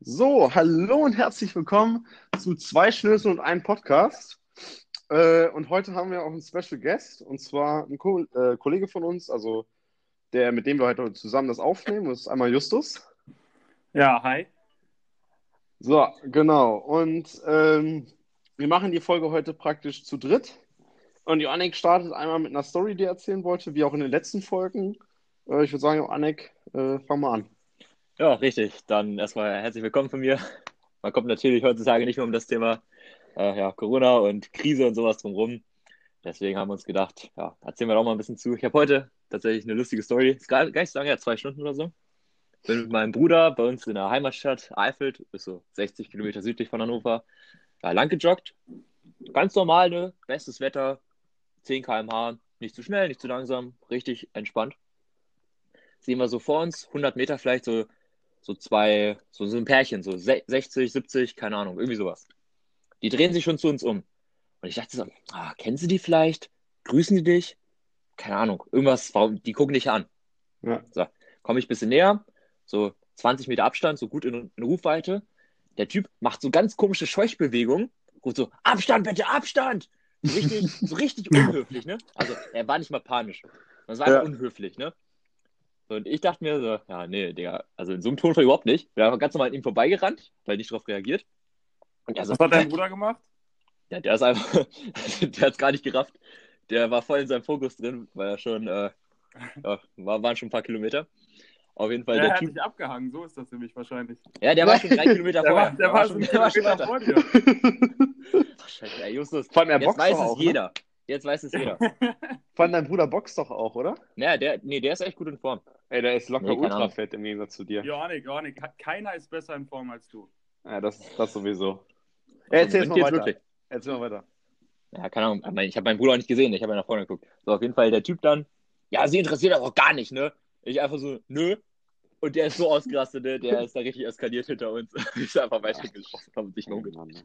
So, hallo und herzlich willkommen zu zwei Schnösel und einem Podcast. Äh, und heute haben wir auch einen Special Guest und zwar ein Ko äh, Kollege von uns, also der, mit dem wir heute zusammen das aufnehmen. Das ist einmal Justus. Ja, hi. So, genau. Und ähm, wir machen die Folge heute praktisch zu dritt. Und Joannik startet einmal mit einer Story, die er erzählen wollte, wie auch in den letzten Folgen. Äh, ich würde sagen, Joannik, äh, fang mal an. Ja, richtig. Dann erstmal herzlich willkommen von mir. Man kommt natürlich heutzutage nicht mehr um das Thema äh, ja, Corona und Krise und sowas drumherum. Deswegen haben wir uns gedacht, ja, erzählen wir doch mal ein bisschen zu. Ich habe heute tatsächlich eine lustige Story. Ist gar, gar nicht so lange, ja, zwei Stunden oder so. Bin mit meinem Bruder bei uns in der Heimatstadt Eifeld, ist so 60 Kilometer südlich von Hannover, da lang gejoggt. Ganz normal, ne? Bestes Wetter, 10 km/h, nicht zu schnell, nicht zu langsam, richtig entspannt. Sehen wir so vor uns, 100 Meter vielleicht so so zwei, so, so ein Pärchen, so 60, 70, keine Ahnung, irgendwie sowas. Die drehen sich schon zu uns um. Und ich dachte so, ah, kennen sie die vielleicht? Grüßen die dich? Keine Ahnung, irgendwas, die gucken dich an. Ja. So, komme ich ein bisschen näher, so 20 Meter Abstand, so gut in, in Rufweite. Der Typ macht so ganz komische Scheuchbewegungen, ruft so, Abstand bitte, Abstand! So richtig, so richtig unhöflich, ne? Also er war nicht mal panisch. Das war einfach ja. unhöflich, ne? Und ich dachte mir so, ja, nee, Digga, also in so einem Tonfall überhaupt nicht. Wir haben ganz normal an ihm vorbeigerannt, weil er nicht darauf reagiert. Und so, Was hat dein Bruder gemacht? Ja, der ist einfach, der hat es gar nicht gerafft. Der war voll in seinem Fokus drin, weil er schon, äh, ja, war, waren schon ein paar Kilometer. Auf jeden Fall. Der, der hat typ... sich abgehangen, so ist das nämlich wahrscheinlich. Ja, der war schon drei Kilometer der vorher. War, der, der war, schon, der war schon vor dir. Scheiße, ey, Justus. Vor allem, er jetzt weiß es auch, jeder. Ne? Jetzt weiß es jeder. Allem dein Bruder boxt doch auch, oder? Ja, der, nee, der ist echt gut in Form. Ey, der ist locker nee, ultrafett im Gegensatz zu dir. Johannik, Johannik, keiner ist besser in Form als du. Ja, das, das sowieso. Ja, erzähl mal weiter. Wirklich. Erzähl mal weiter. Ja, keine Ahnung. Ich habe meinen Bruder auch nicht gesehen. Ich habe ja nach vorne geguckt. So, auf jeden Fall der Typ dann. Ja, sie interessiert aber auch gar nicht, ne? Ich einfach so, nö. Und der ist so ausgerastet, ne? Der ist da richtig eskaliert hinter uns. ich ist einfach weitergelaufen, haben sich mehr umgedreht.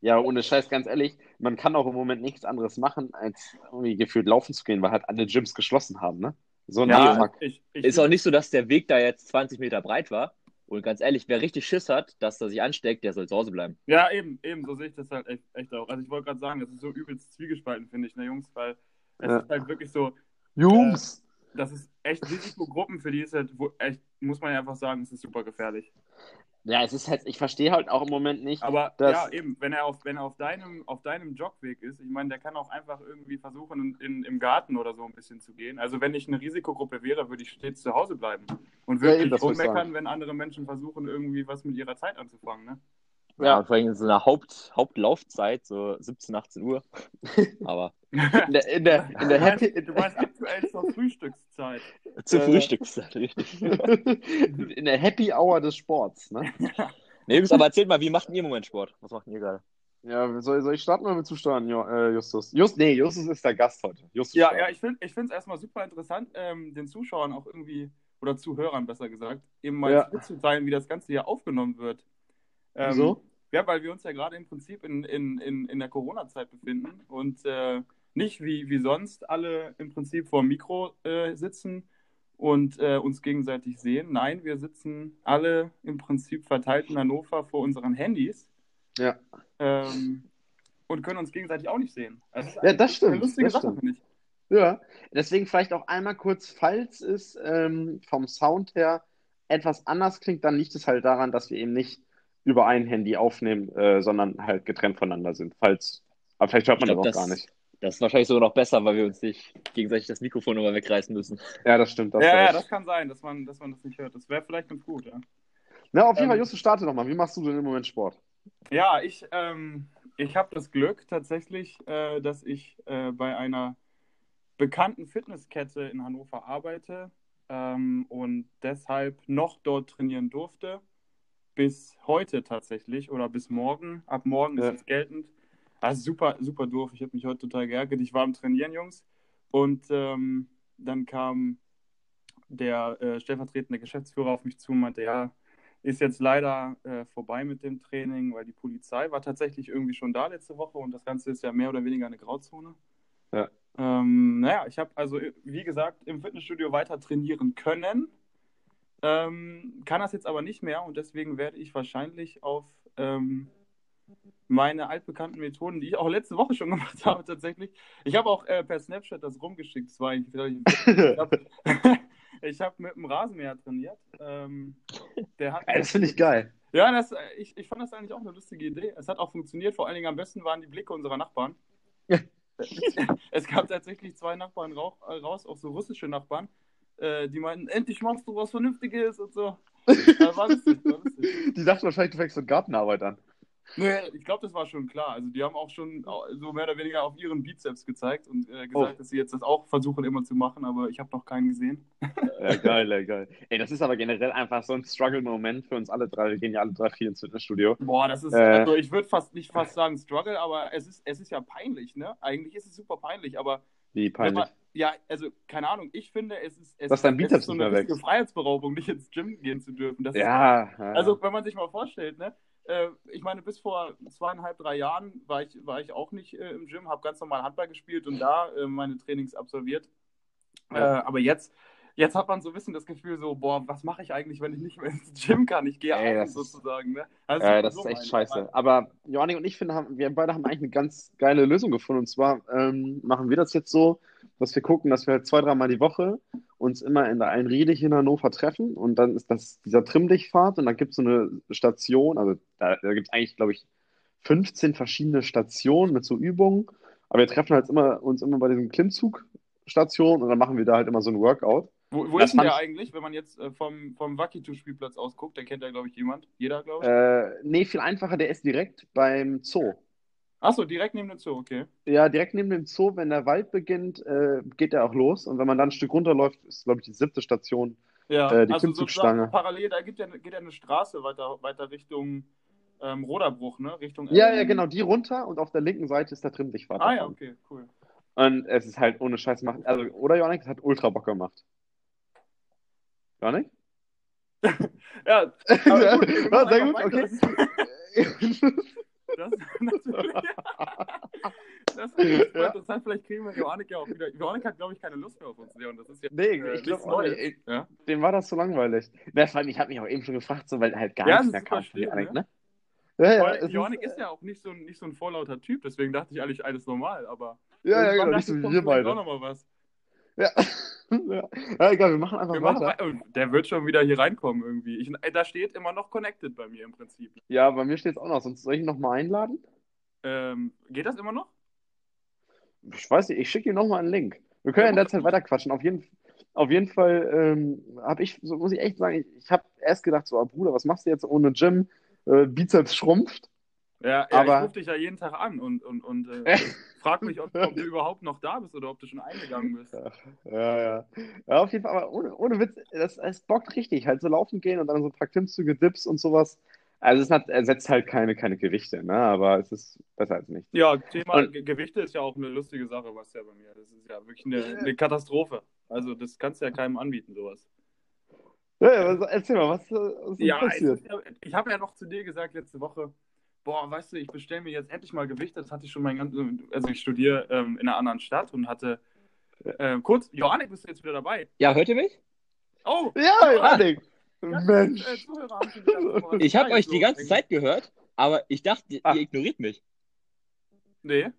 Ja, ohne Scheiß, ganz ehrlich, man kann auch im Moment nichts anderes machen, als irgendwie gefühlt laufen zu gehen, weil halt alle Gyms geschlossen haben, ne? So ein ja, ich, ich, Ist auch nicht so, dass der Weg da jetzt 20 Meter breit war. Und ganz ehrlich, wer richtig Schiss hat, dass er sich ansteckt, der soll zu Hause bleiben. Ja, eben, eben, so sehe ich das halt echt, echt auch. Also ich wollte gerade sagen, das ist so übelst zwiegespalten, finde ich, ne, Jungs, weil es ja. ist halt wirklich so. Jungs! Äh, das ist echt Risikogruppen, für die ist halt, wo, echt, muss man ja einfach sagen, es ist super gefährlich. Ja, es ist halt, ich verstehe halt auch im Moment nicht. Aber dass... ja, eben, wenn er auf, wenn er auf deinem, auf deinem Jogweg ist, ich meine, der kann auch einfach irgendwie versuchen, in, in, im Garten oder so ein bisschen zu gehen. Also wenn ich eine Risikogruppe wäre, würde ich stets zu Hause bleiben und würde ja, nicht rummeckern, wenn andere Menschen versuchen, irgendwie was mit ihrer Zeit anzufangen, ne? Ja, vor allem in so einer Haupt, Hauptlaufzeit, so 17, 18 Uhr. Aber. In der, in der, in der Happy. Du meinst aktuell zur Frühstückszeit. Zur äh, Frühstückszeit, richtig. in der Happy Hour des Sports, ne? Nee, aber erzählt mal, wie macht ihr im Moment Sport? Was macht ihr gerade? Ja, soll, soll ich starten oder willst du starten, äh, Justus? Just, nee, Justus ist der Gast heute. Justus ja, starten. ja, ich finde es erstmal super interessant, ähm, den Zuschauern auch irgendwie, oder Zuhörern besser gesagt, eben mal ja. mitzuteilen, wie das Ganze hier aufgenommen wird. Ähm? Ja, weil wir uns ja gerade im Prinzip in, in, in, in der Corona-Zeit befinden und äh, nicht wie, wie sonst alle im Prinzip vor dem Mikro äh, sitzen und äh, uns gegenseitig sehen. Nein, wir sitzen alle im Prinzip verteilt in Hannover vor unseren Handys. Ja. Ähm, und können uns gegenseitig auch nicht sehen. Also, ja, das stimmt. Eine lustige Sache, finde ich. Ja, deswegen vielleicht auch einmal kurz, falls es ähm, vom Sound her etwas anders klingt, dann liegt es halt daran, dass wir eben nicht über ein Handy aufnehmen, äh, sondern halt getrennt voneinander sind. Falls, aber vielleicht hört man glaub, das auch gar nicht. Das ist wahrscheinlich sogar noch besser, weil wir uns nicht gegenseitig das Mikrofon immer wegreißen müssen. Ja, das stimmt. Das ja, ja, das kann sein, dass man, dass man das nicht hört. Das wäre vielleicht ganz gut, ja. Na, auf jeden ähm, Fall, Justus, starte nochmal. Wie machst du denn im Moment Sport? Ja, ich, ähm, ich habe das Glück tatsächlich, äh, dass ich äh, bei einer bekannten Fitnesskette in Hannover arbeite ähm, und deshalb noch dort trainieren durfte bis heute tatsächlich oder bis morgen. Ab morgen ja. ist es geltend. Also super, super doof. Ich habe mich heute total geärgert. Ich war am Trainieren, Jungs. Und ähm, dann kam der äh, stellvertretende Geschäftsführer auf mich zu und meinte, ja, ist jetzt leider äh, vorbei mit dem Training, weil die Polizei war tatsächlich irgendwie schon da letzte Woche und das Ganze ist ja mehr oder weniger eine Grauzone. Ja. Ähm, naja, ich habe also, wie gesagt, im Fitnessstudio weiter trainieren können. Ähm, kann das jetzt aber nicht mehr und deswegen werde ich wahrscheinlich auf ähm, meine altbekannten Methoden, die ich auch letzte Woche schon gemacht habe, tatsächlich. Ich habe auch äh, per Snapchat das rumgeschickt. Das war ich habe hab mit dem Rasenmäher trainiert. Ähm, der hat, das finde ich geil. Ja, das, ich, ich fand das eigentlich auch eine lustige Idee. Es hat auch funktioniert. Vor allen Dingen am besten waren die Blicke unserer Nachbarn. es gab tatsächlich zwei Nachbarn raus, auch so russische Nachbarn, äh, die meinten, endlich machst du was Vernünftiges und so. war lustig, war lustig. Die dachten wahrscheinlich, du fängst so Gartenarbeit an. Nee, ich glaube, das war schon klar. Also die haben auch schon so mehr oder weniger auf ihren Bizeps gezeigt und äh, gesagt, oh. dass sie jetzt das auch versuchen immer zu machen, aber ich habe noch keinen gesehen. Ja, geil, ja, geil. Ey, das ist aber generell einfach so ein Struggle-Moment für uns alle drei. Wir gehen ja alle drei viel ins Fitnessstudio. Boah, das ist, äh, also ich würde fast nicht fast sagen Struggle, aber es ist, es ist ja peinlich, ne? Eigentlich ist es super peinlich, aber. Wie peinlich? Man, ja, also keine Ahnung, ich finde, es ist, es Dass dein Bizeps ist so eine richtige Freiheitsberaubung, nicht ins Gym gehen zu dürfen. Das ja, ist, ja. Also, wenn man sich mal vorstellt, ne? Äh, ich meine, bis vor zweieinhalb, drei Jahren war ich, war ich auch nicht äh, im Gym, habe ganz normal Handball gespielt und da äh, meine Trainings absolviert. Ja. Äh, aber jetzt, jetzt hat man so ein bisschen das Gefühl, so, boah, was mache ich eigentlich, wenn ich nicht mehr ins Gym kann? Ich gehe abends sozusagen. Ne? Also, äh, das so ist echt scheiße. Aber Johannik und ich finde, haben, wir beide haben eigentlich eine ganz geile Lösung gefunden. Und zwar ähm, machen wir das jetzt so, dass wir gucken, dass wir halt zwei, dreimal die Woche uns immer in der Einriede hier in Hannover treffen und dann ist das dieser Trimmdichtfahrt und dann gibt es so eine Station, also da, da gibt es eigentlich, glaube ich, 15 verschiedene Stationen mit so Übungen, aber wir treffen halt immer, uns immer bei diesen Klimmzugstationen und dann machen wir da halt immer so ein Workout. Wo, wo ist denn der eigentlich, wenn man jetzt äh, vom, vom Wakitu-Spielplatz aus guckt? Der kennt ja, glaube ich, jemand. Jeder, glaube ich. Äh, nee, viel einfacher, der ist direkt beim Zoo. Achso, direkt neben dem Zoo, okay. Ja, direkt neben dem Zoo, wenn der Wald beginnt, äh, geht er auch los. Und wenn man dann ein Stück runterläuft, ist, glaube ich, die siebte Station ja, äh, die also Klimmzugstange. parallel, da geht ja, geht ja eine Straße weiter, weiter Richtung ähm, Roderbruch, ne? Richtung ja, ja, genau, die runter und auf der linken Seite ist der Trimmdichtfahrt. Ah ja, okay, cool. Und es ist halt ohne Scheiß machen. Also, oder Jonik, es hat ultra Bock gemacht. Jonik? ja, aber gut, sehr gut, okay. Das, das, das, ja. heißt, vielleicht kriegen wir Johannik ja auch wieder. Johannik hat, glaube ich, keine Lust mehr auf uns, Leon. Das ist ja, nee, äh, ich glaube ja? Dem war das zu langweilig. Ja, vor allem, ich habe mich auch eben schon gefragt, so, weil halt gar ja, nichts mehr kam von Johannik, ne? Ja, ja, Weil Johannik ist, ist, ja auch nicht so, nicht so ein vorlauter Typ, deswegen dachte ich eigentlich alles normal, aber. Ja, ja, genau, nicht so wir beide. Auch noch mal was. Ja. ja. egal, wir machen einfach wir weiter. Machen, der wird schon wieder hier reinkommen irgendwie. Ich, da steht immer noch Connected bei mir im Prinzip. Ja, bei mir steht es auch noch. Sonst soll ich ihn nochmal einladen? Ähm, geht das immer noch? Ich weiß nicht, ich schicke dir nochmal einen Link. Wir können ja in der Zeit weiter quatschen. Auf jeden, auf jeden Fall ähm, habe ich, so muss ich echt sagen, ich, ich habe erst gedacht, so, oh, Bruder, was machst du jetzt ohne Gym? Äh, Bizeps schrumpft. Ja, ja aber... ich rufe dich ja jeden Tag an und, und, und äh, frag mich, ob, ob, du überhaupt noch da bist oder ob du schon eingegangen bist. Ja, ja. Ja, auf jeden Fall, aber ohne, ohne Witz, das, das bockt richtig. Halt so laufen gehen und dann so ein paar Klimmzüge, Dips und sowas. Also es hat, ersetzt halt keine, keine Gewichte, ne? aber es ist besser als nichts. Ja, Thema und, Gewichte ist ja auch eine lustige Sache, was ja bei mir. Das ist ja wirklich eine, eine Katastrophe. Also das kannst du ja keinem anbieten, sowas. Ja, ja erzähl mal, was, was ist ja, passiert? Ist, ich habe ja noch zu dir gesagt letzte Woche, boah, weißt du, ich bestelle mir jetzt endlich mal Gewicht. Das hatte ich schon mein ganzes, also ich studiere ähm, in einer anderen Stadt und hatte äh, kurz, Johannik, bist du jetzt wieder dabei? Ja, hört ihr mich? Oh! Ja, Johannik! Mensch! Äh, ich habe euch die ganze Zeit gehört, aber ich dachte, Ach. ihr ignoriert mich. Nee.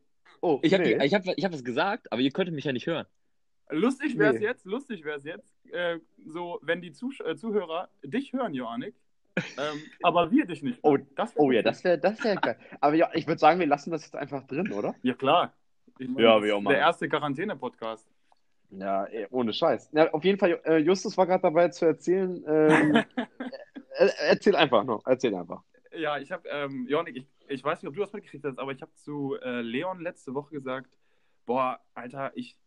Oh, ich habe nee. ich hab, ich hab was gesagt, aber ihr könntet mich ja nicht hören. Lustig wäre es nee. jetzt, lustig wäre es jetzt, äh, so, wenn die Zuh äh, Zuhörer dich hören, Johannik, ähm, aber wir dich nicht. Oh, oh ja, das wäre das wär geil. Aber ja, ich würde sagen, wir lassen das jetzt einfach drin, oder? Ja, klar. Ich mein, ja, wie auch mal. Der erste Quarantäne-Podcast. Ja, ey, ohne Scheiß. Ja, auf jeden Fall, äh, Justus war gerade dabei zu erzählen. Ähm, äh, erzähl einfach noch, erzähl einfach. Ja, ich habe, ähm, Jonik, ich, ich weiß nicht, ob du das mitgekriegt hast, aber ich habe zu äh, Leon letzte Woche gesagt, boah, Alter, ich,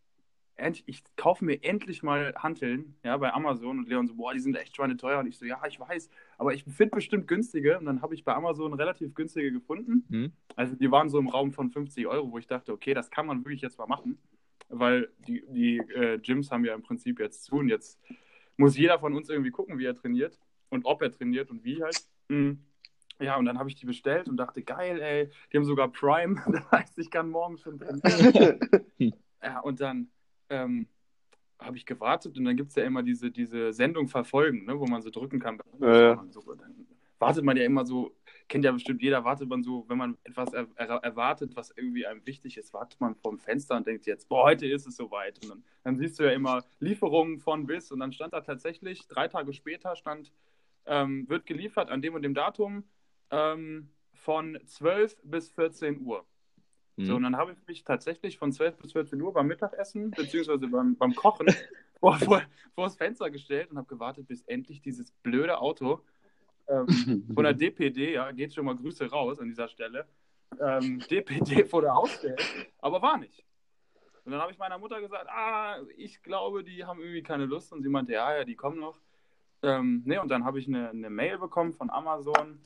ich kaufe mir endlich mal Hanteln, ja, bei Amazon und Leon so, boah, die sind echt schweineteuer und ich so, ja, ich weiß, aber ich finde bestimmt günstige und dann habe ich bei Amazon relativ günstige gefunden. Mhm. Also die waren so im Raum von 50 Euro, wo ich dachte, okay, das kann man wirklich jetzt mal machen, weil die, die äh, Gyms haben ja im Prinzip jetzt zu und jetzt muss jeder von uns irgendwie gucken, wie er trainiert und ob er trainiert und wie halt. Mhm. Ja, und dann habe ich die bestellt und dachte, geil, ey, die haben sogar Prime, das heißt, ich kann morgen schon trainieren. ja, und dann ähm, habe ich gewartet und dann gibt es ja immer diese, diese Sendung verfolgen, ne, wo man so drücken kann. Ja. So, dann wartet man ja immer so, kennt ja bestimmt jeder, wartet man so, wenn man etwas er, er, erwartet, was irgendwie einem wichtig ist, wartet man vorm Fenster und denkt jetzt, boah, heute ist es soweit. Und dann, dann siehst du ja immer Lieferungen von bis und dann stand da tatsächlich, drei Tage später stand, ähm, wird geliefert an dem und dem Datum ähm, von 12 bis 14 Uhr. Mhm. So, und dann habe ich mich tatsächlich von 12 bis 14 Uhr beim Mittagessen, beziehungsweise beim, beim Kochen, vor, vor, vor das Fenster gestellt und habe gewartet, bis endlich dieses blöde Auto ähm, von der DPD, ja, geht schon mal Grüße raus an dieser Stelle, ähm, DPD vor der Haustür, aber war nicht. Und dann habe ich meiner Mutter gesagt, ah, ich glaube, die haben irgendwie keine Lust. Und sie meinte, ja, ja, die kommen noch. Ähm, ne, und dann habe ich eine, eine Mail bekommen von Amazon.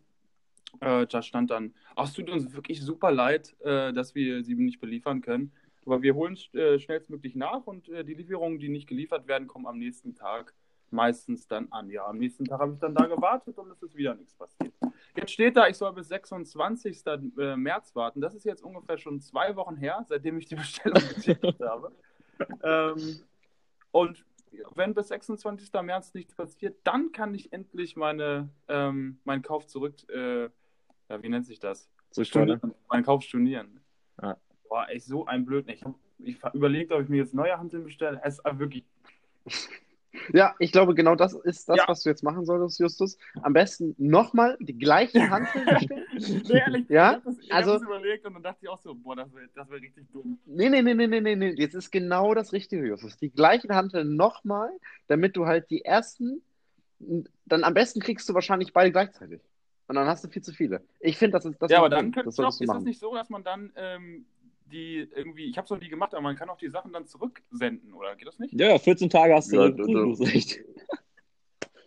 Äh, da stand dann, ach, es tut uns wirklich super leid, äh, dass wir sie nicht beliefern können. Aber wir holen äh, schnellstmöglich nach und äh, die Lieferungen, die nicht geliefert werden, kommen am nächsten Tag meistens dann an. Ja, am nächsten Tag habe ich dann da gewartet und es ist wieder nichts passiert. Jetzt steht da, ich soll bis 26. äh, März warten. Das ist jetzt ungefähr schon zwei Wochen her, seitdem ich die Bestellung getätigt habe. Ähm, und wenn bis 26. März nichts passiert, dann kann ich endlich meine, ähm, meinen Kauf zurück, äh, ja, wie nennt sich das? Zurückfordern. Stornieren. Meinen Kauf stornieren. Ja. Boah, echt so ein Blöd. Ich ich überlegt, ob ich mir jetzt neue Hanteln bestelle. Es ist wirklich Ja, ich glaube, genau das ist das, Ja. was du jetzt machen solltest, Justus. Am besten nochmal die gleichen Hanteln bestellen. Nee, ehrlich, Ja, ich habe das, ich also- hab das überlegt und dann dachte ich auch so, boah, das wäre das wär richtig dumm. Nee, nee, nee, nee, nee, nee. Jetzt ist genau das Richtige, Justus. Die gleichen Hanteln nochmal, damit du halt die ersten, dann am besten kriegst du wahrscheinlich beide gleichzeitig. Und dann hast du viel zu viele. Ich finde, das ist das ja, aber dann könnte das doch, ist das nicht so, dass man dann ähm, die irgendwie, ich habe es noch nie gemacht, aber man kann auch die Sachen dann zurücksenden, oder geht das nicht? Ja, 14 Tage hast du Ja, ja, du- du- recht.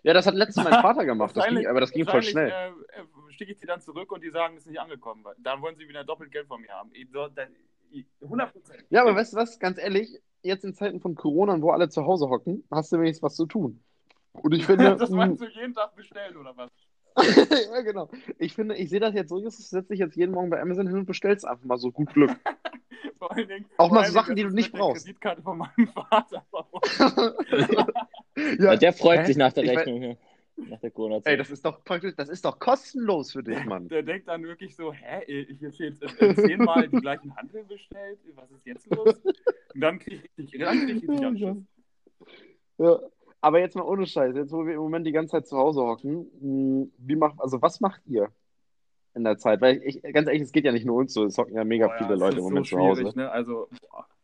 Ja, das hat letztens mein Vater gemacht, das ging, aber das ging voll schnell. Äh, schicke ich die dann zurück und die sagen, es ist nicht angekommen. weil Dann wollen sie wieder doppelt Geld von mir haben. Ich, so, da, ich, 100 Prozent. Ja, aber weißt du was, ganz ehrlich, jetzt in Zeiten von Corona, wo alle zu Hause hocken, hast du wenigstens was zu tun. Und ich finde, das meinst du jeden Tag bestellen, oder was? ja, genau. Ich finde, ich sehe das jetzt so, Justus, setz dich jetzt jeden Morgen bei Amazon hin und bestellst einfach mal so gut Glück. Vor allen Dingen, Auch mal so Sachen, die du nicht brauchst. Kreditkarte von meinem Vater. Ja, der freut Hä? sich nach der Ich Rechnung. ja. Nach der Corona-Zeit. Ey, das ist doch praktisch, das ist doch kostenlos für dich, Mann. Der denkt dann wirklich so, hä, ich habe jetzt äh, zehnmal die gleichen Handeln bestellt, was ist jetzt los? Und dann kriege ich, dann krieg ich richtig Anschiss. Ja. Aber jetzt mal ohne Scheiß, jetzt wo wir im Moment die ganze Zeit zu Hause hocken, mh, wie macht, also was macht ihr in der Zeit? Weil ich, ganz ehrlich, es geht ja nicht nur uns so, es hocken ja mega Boah, ja, viele es Leute im Moment so zu Hause. Ne? Also,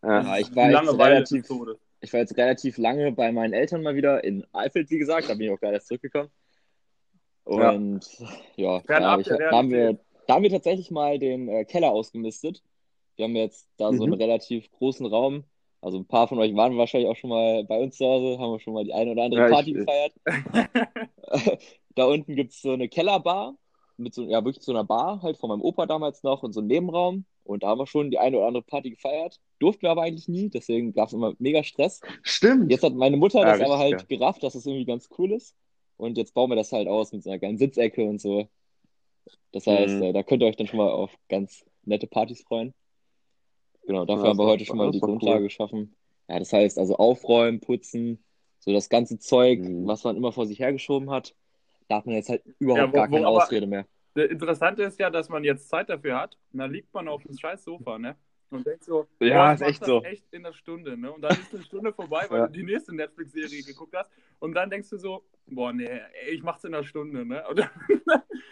Ja. Ja, ich war jetzt relativ, ich war jetzt relativ lange bei meinen Eltern mal wieder in Eifeld, wie gesagt. Da bin ich auch gerade erst zurückgekommen. Ja. Und ja, hab ich, da, haben wir, da haben wir tatsächlich mal den äh, Keller ausgemistet. Wir haben jetzt da so einen Mhm. relativ großen Raum. Also ein paar von euch waren wahrscheinlich auch schon mal bei uns zu Hause, haben wir schon mal die eine oder andere Ja, Party gefeiert. Da unten gibt es so eine Kellerbar mit so, ja, wirklich so einer Bar halt von meinem Opa damals noch und so einem Nebenraum. Und da haben wir schon die eine oder andere Party gefeiert. Durften wir aber eigentlich nie, deswegen gab es immer mega Stress. Stimmt. Jetzt hat meine Mutter Ja, das aber richtig halt gerafft, dass es irgendwie ganz cool ist. Und jetzt bauen wir das halt aus mit so einer kleinen Sitzecke und so. Das heißt, Mhm. äh, da könnt ihr euch dann schon mal auf ganz nette Partys freuen. Genau, dafür Ja, haben wir heute schon mal die doch cool. Grundlage geschaffen. Ja, das heißt also aufräumen, putzen, so das ganze Zeug, Mhm. was man immer vor sich hergeschoben hat, da hat man jetzt halt überhaupt Ja, wo- gar keine Ausrede mehr. Das Interessante ist ja, dass man jetzt Zeit dafür hat. Und dann liegt man auf dem scheiß Sofa, ne? Und denkt so, Ja, boah, ist echt das so. echt in der Stunde, ne? Und dann ist eine Stunde vorbei, weil Ja. du die nächste Netflix-Serie geguckt hast. Und dann denkst du so, boah, nee, ey, ich mach's in der Stunde, ne? Dann,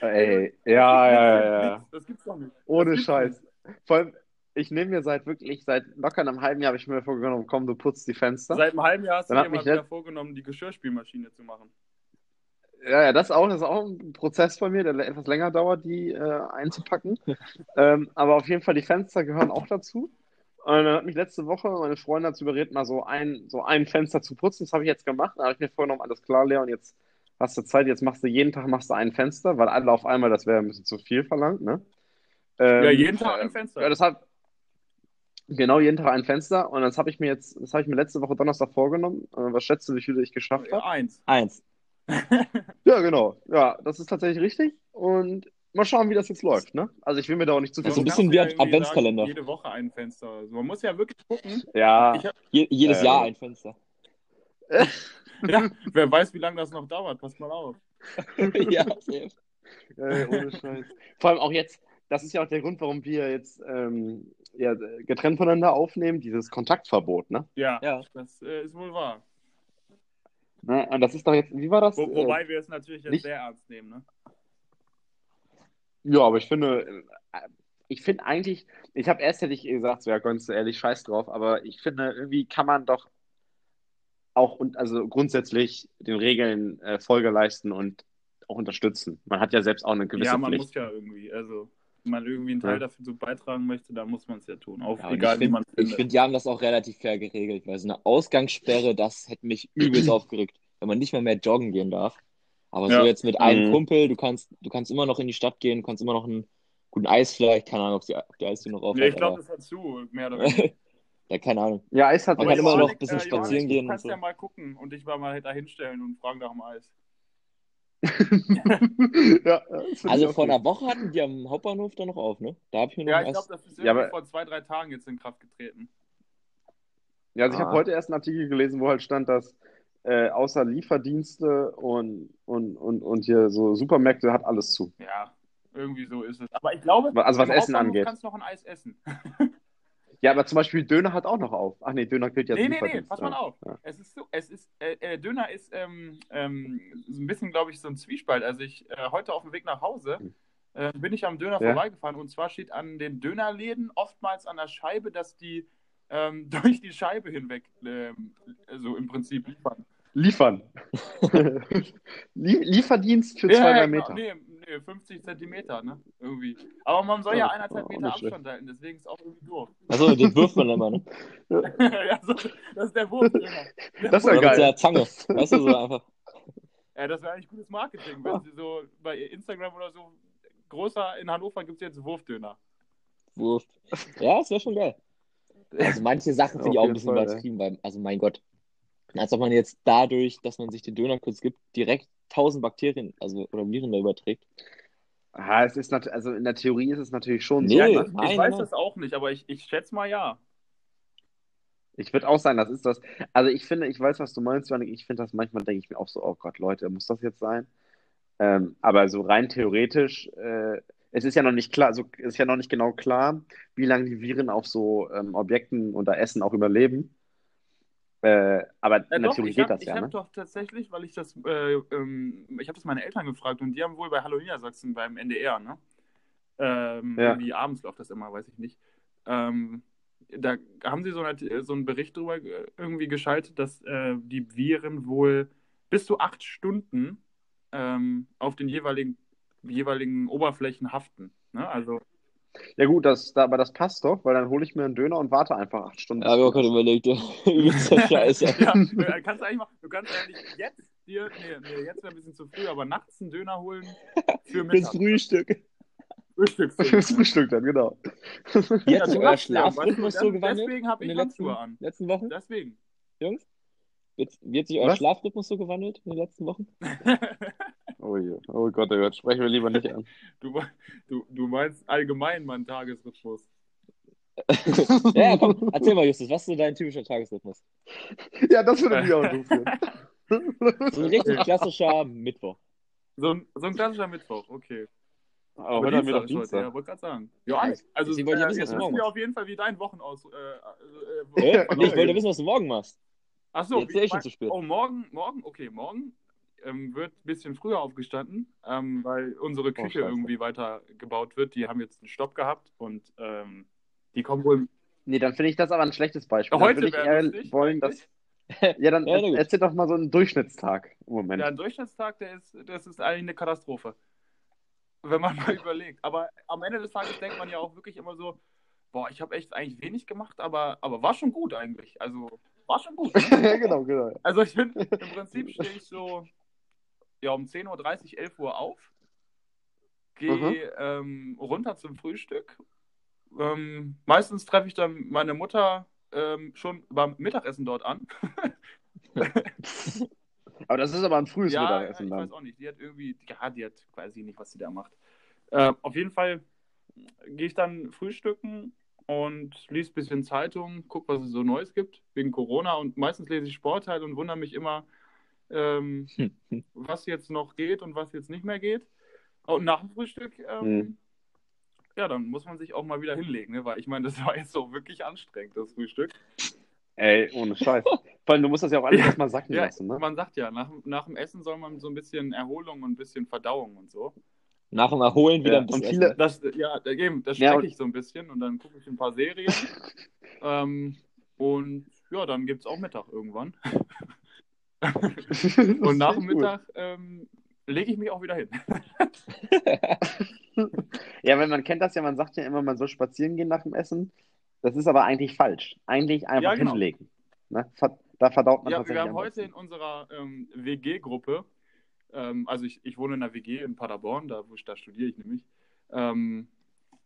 Ey, ja, ja, ja, ja. Das gibt's doch nicht. Ohne Scheiß. nicht. Vor allem, ich nehme mir seit wirklich, seit locker einem halben Jahr habe ich mir vorgenommen, komm, du putzt die Fenster. Seit einem halben Jahr hast du Dann dir hat mal wieder vorgenommen, die Geschirrspülmaschine zu machen. Ja, ja, das auch, das ist auch ein Prozess bei mir, der etwas länger dauert, die äh, einzupacken. ähm, aber auf jeden Fall, die Fenster gehören auch dazu. Und dann hat mich letzte Woche meine Freundin dazu überredet, mal so ein, so ein Fenster zu putzen. Das habe ich jetzt gemacht. Dann habe ich mir vorgenommen, alles klar, Leon, jetzt hast du Zeit, jetzt machst du jeden Tag machst du ein Fenster, weil alle auf einmal, das wäre ein bisschen zu viel verlangt, ne? Ähm, ja, jeden Tag äh, ein Fenster. Ja, das hat genau jeden Tag ein Fenster. Und das habe ich mir jetzt, das habe ich mir letzte Woche Donnerstag vorgenommen. Äh, was schätzt du, wie viele ich geschafft ja, habe? eins. Eins. Ja, genau. Ja, das ist tatsächlich richtig. Und mal schauen, wie das jetzt läuft, ne? Also ich will mir da auch nicht zu viel. Das ist ein bisschen wie ja ein Adventskalender. Sagen, jede Woche ein Fenster. Also man muss ja wirklich gucken. Ja, hab, Je jedes Ja, Jahr ja. ein Fenster. Ja, wer weiß, wie lange das noch dauert. Pass mal auf. ja, safe. Äh, ohne Scheiß. Vor allem auch jetzt, das ist ja auch der Grund, warum wir jetzt ähm, ja, getrennt voneinander aufnehmen, dieses Kontaktverbot, ne? Ja, Ja. das äh, ist wohl wahr. ne? Und das ist doch jetzt, wie war das? Wo, Äh, wobei wir es natürlich jetzt nicht- sehr ernst nehmen. Ne? Ja, aber ich finde, äh, ich finde eigentlich, ich habe erst hätte ich gesagt, so ja, ganz ehrlich, scheiß drauf, aber ich finde, irgendwie kann man doch auch und also grundsätzlich den Regeln äh, Folge leisten und auch unterstützen. Man hat ja selbst auch eine gewisse Ja, man Pflicht. muss ja irgendwie, also wenn man irgendwie einen Teil Ja. dafür so beitragen möchte, dann muss man es ja tun. Auch Ja, und egal, ich wie finde, man es findet. find, die haben das auch relativ fair geregelt, weil so eine Ausgangssperre, das hätte mich übelst aufgeregt, wenn man nicht mal mehr joggen gehen darf. Aber Ja. so jetzt mit einem Mhm. Kumpel, du kannst, du kannst immer noch in die Stadt gehen, du kannst immer noch einen guten Eis vielleicht, keine Ahnung, ob die, ob die Eistür noch auf hat, ich glaube, das hat zu, mehr oder weniger. ja, keine Ahnung. Ja, Eis hat Man kann immer noch ein bisschen äh, spazieren gehen Du und kannst so. ja mal gucken und dich mal mal da hinstellen und fragen nach dem Eis. ja, Also ich vor gut. einer Woche hatten die am Hauptbahnhof da noch auf, ne? Da habe ich mir noch Ja, ich glaube, das ist Ja, irgendwie aber- vor zwei, drei Tagen jetzt in Kraft getreten. Ja, also ich Ah. habe heute erst einen Artikel gelesen, wo halt stand, dass äh, außer Lieferdienste und, und, und, und hier so Supermärkte hat alles zu. Ja, irgendwie so ist es. Aber ich glaube, Also was Essen Hauptbahnhof angeht. kannst noch ein Eis essen. Ja, aber zum Beispiel Döner hat auch noch auf. Ach nee, Döner gilt ja nee, nee, nee, pass mal Ja. auf. Ja. Es ist so, es ist, äh, äh, Döner ist ähm, ähm, so ein bisschen, glaube ich, so ein Zwiespalt. Also ich, äh, heute auf dem Weg nach Hause äh, bin ich am Döner Ja. vorbeigefahren und zwar steht an den Dönerläden oftmals an der Scheibe, dass die ähm, durch die Scheibe hinweg ähm, so im Prinzip liefern. Liefern. Lie Lieferdienst für zwei, drei genau. Meter. Nee, nee, 50 Zentimeter, ne? Irgendwie. Aber man soll ja Ja, eineinhalb auch Meter nicht schlecht. Abstand halten, deswegen ist es auch irgendwie doof. Achso, den wirft man immer, ne? ja, so, das ist der Wurfdöner. Das ist ja Oder mit geil. der Zange. Weißt du, so einfach. Ja, das wäre eigentlich gutes Marketing, wenn sie so bei Instagram oder so großer in Hannover gibt es jetzt Wurfdöner. Wurft. Ja, das wäre schon geil. Also manche Sachen finde ich auch ein bisschen übertrieben, weil, also mein Gott. Als ob man jetzt dadurch, dass man sich den Döner kurz gibt, direkt tausend Bakterien, also oder Viren da überträgt. Ah, es ist also in der Theorie ist es natürlich schon Nee, so. Ich, Ne? nein, ich weiß nein. das auch nicht, aber ich, ich schätze mal ja. Ich würde auch sagen, das ist das. Also ich finde, ich weiß, was du meinst, Janik. Ich finde das manchmal, denke ich mir auch so, oh Gott, Leute, muss das jetzt sein? Ähm, aber so rein theoretisch, äh, es ist ja noch nicht klar, so ist ja noch nicht genau klar, wie lange die Viren auf so ähm, Objekten oder Essen auch überleben. Äh, aber in der doch, ich geht habe das ja, hab ne? doch tatsächlich, weil ich das, äh, ähm, ich habe das meine Eltern gefragt und die haben wohl bei Hallo Niedersachsen beim NDR, ne? Ähm, Ja. Irgendwie abends läuft das immer, weiß ich nicht. Ähm, da haben sie so, eine, so einen Bericht drüber äh, irgendwie geschaltet, dass äh, die Viren wohl bis zu acht Stunden ähm, auf den jeweiligen, jeweiligen Oberflächen haften. Ne? Also, Ja gut, das, da, aber das passt doch, weil dann hole ich mir einen Döner und warte einfach acht Stunden. Ja, hab ich auch gerade überlegt. Übelster Scheiße. ja, du kannst eigentlich mal, du kannst eigentlich jetzt dir, nee, nee jetzt wäre ein bisschen zu früh, aber nachts einen Döner holen für Fürs Mittag. Frühstück. Frühstücksdöner. Fürs Frühstück dann, genau. Sich zum euer Schlafrhythmus weißt du, so gewandelt Deswegen habe in ich den letzten, Handschuhe an. letzten Wochen, Deswegen. Jungs? Wie hat sich euer Was? Schlafrhythmus so gewandelt in den letzten Wochen? Oh, je. oh Gott, oh Gott, sprechen wir lieber nicht an. Du, du, du meinst allgemein meinen Tagesrhythmus. ja, ja, komm, erzähl mal, Justus, was ist so dein typischer Tagesrhythmus? Ja, das würde mich auch interessieren. So ein richtig klassischer Mittwoch. So ein, so ein klassischer Mittwoch, okay. Aber heute haben wir doch ist heute, Dienstag. Ja, wollte gerade sagen. Ja, also Deswegen wollte ich äh, wissen, was jetzt du wissen morgen machst. auf jeden Fall, wie dein Wochenaus... Äh, Hä? äh, Ja, Nee, ich wollte wissen, was du morgen machst. Achso, Jetzt sehe ich schon zu spät. Oh, morgen, morgen, okay, morgen ähm, wird ein bisschen früher aufgestanden, ähm, weil unsere Küche scheiße. irgendwie weiter gebaut wird. Die haben jetzt einen Stopp gehabt und ähm, die kommen wohl. Nee, dann finde ich das aber ein schlechtes Beispiel. Heute dann würde ich eher wollen, dass. Ja, dann Ja, gut. erzähl doch mal so einen Durchschnittstag im Moment. Ja, ein Durchschnittstag, der ist, das ist eigentlich eine Katastrophe. Wenn man mal überlegt. Aber am Ende des Tages denkt man ja auch wirklich immer so, boah, ich habe echt eigentlich wenig gemacht, aber, aber war schon gut eigentlich. Also war schon gut. Ne? ja, genau, genau. Also ich bin, im Prinzip stehe ich so ja, um 10.30 Uhr, 11 Uhr auf, gehe ähm, runter zum Frühstück. Ähm, meistens treffe ich dann meine Mutter ähm, schon beim Mittagessen dort an. Aber das ist aber ein frühes ja, Mittagessen ich dann. weiß auch nicht. Die hat irgendwie, ja, die hat, weiß ich nicht, was sie da macht. Äh, auf jeden Fall gehe ich dann frühstücken und liest ein bisschen Zeitung, guck, was es so Neues gibt wegen Corona. Und meistens lese ich Sport halt und wundere mich immer, ähm, was jetzt noch geht und was jetzt nicht mehr geht. Und nach dem Frühstück, ähm, Mhm. ja, dann muss man sich auch mal wieder hinlegen, ne? weil ich meine, das war jetzt so wirklich anstrengend, das Frühstück. Ey, ohne Scheiß. Vor allem, du musst das ja auch alles Ja. erstmal sacken Ja, lassen, ne? man sagt ja, nach, nach dem Essen soll man so ein bisschen Erholung und ein bisschen Verdauung und so. Nach dem Erholen wieder Ja, ein bisschen. und viele-. Das, ja, eben, das Ja, strecke und- ich so ein bisschen und dann gucke ich ein paar Serien. ähm, und ja, dann gibt es auch Mittag irgendwann. Und nach dem Mittag ähm, lege ich mich auch wieder hin. Ja, weil man kennt das ja, man sagt ja immer, man soll spazieren gehen nach dem Essen. Das ist aber eigentlich falsch. Eigentlich einfach Ja, genau. hinlegen. Ne? Da verdaut man Ja, wir tatsächlich haben am heute in unserer ähm, WG-Gruppe, ähm, also ich, ich wohne in einer WG in Paderborn, da, wo ich, da studiere ich nämlich, ähm,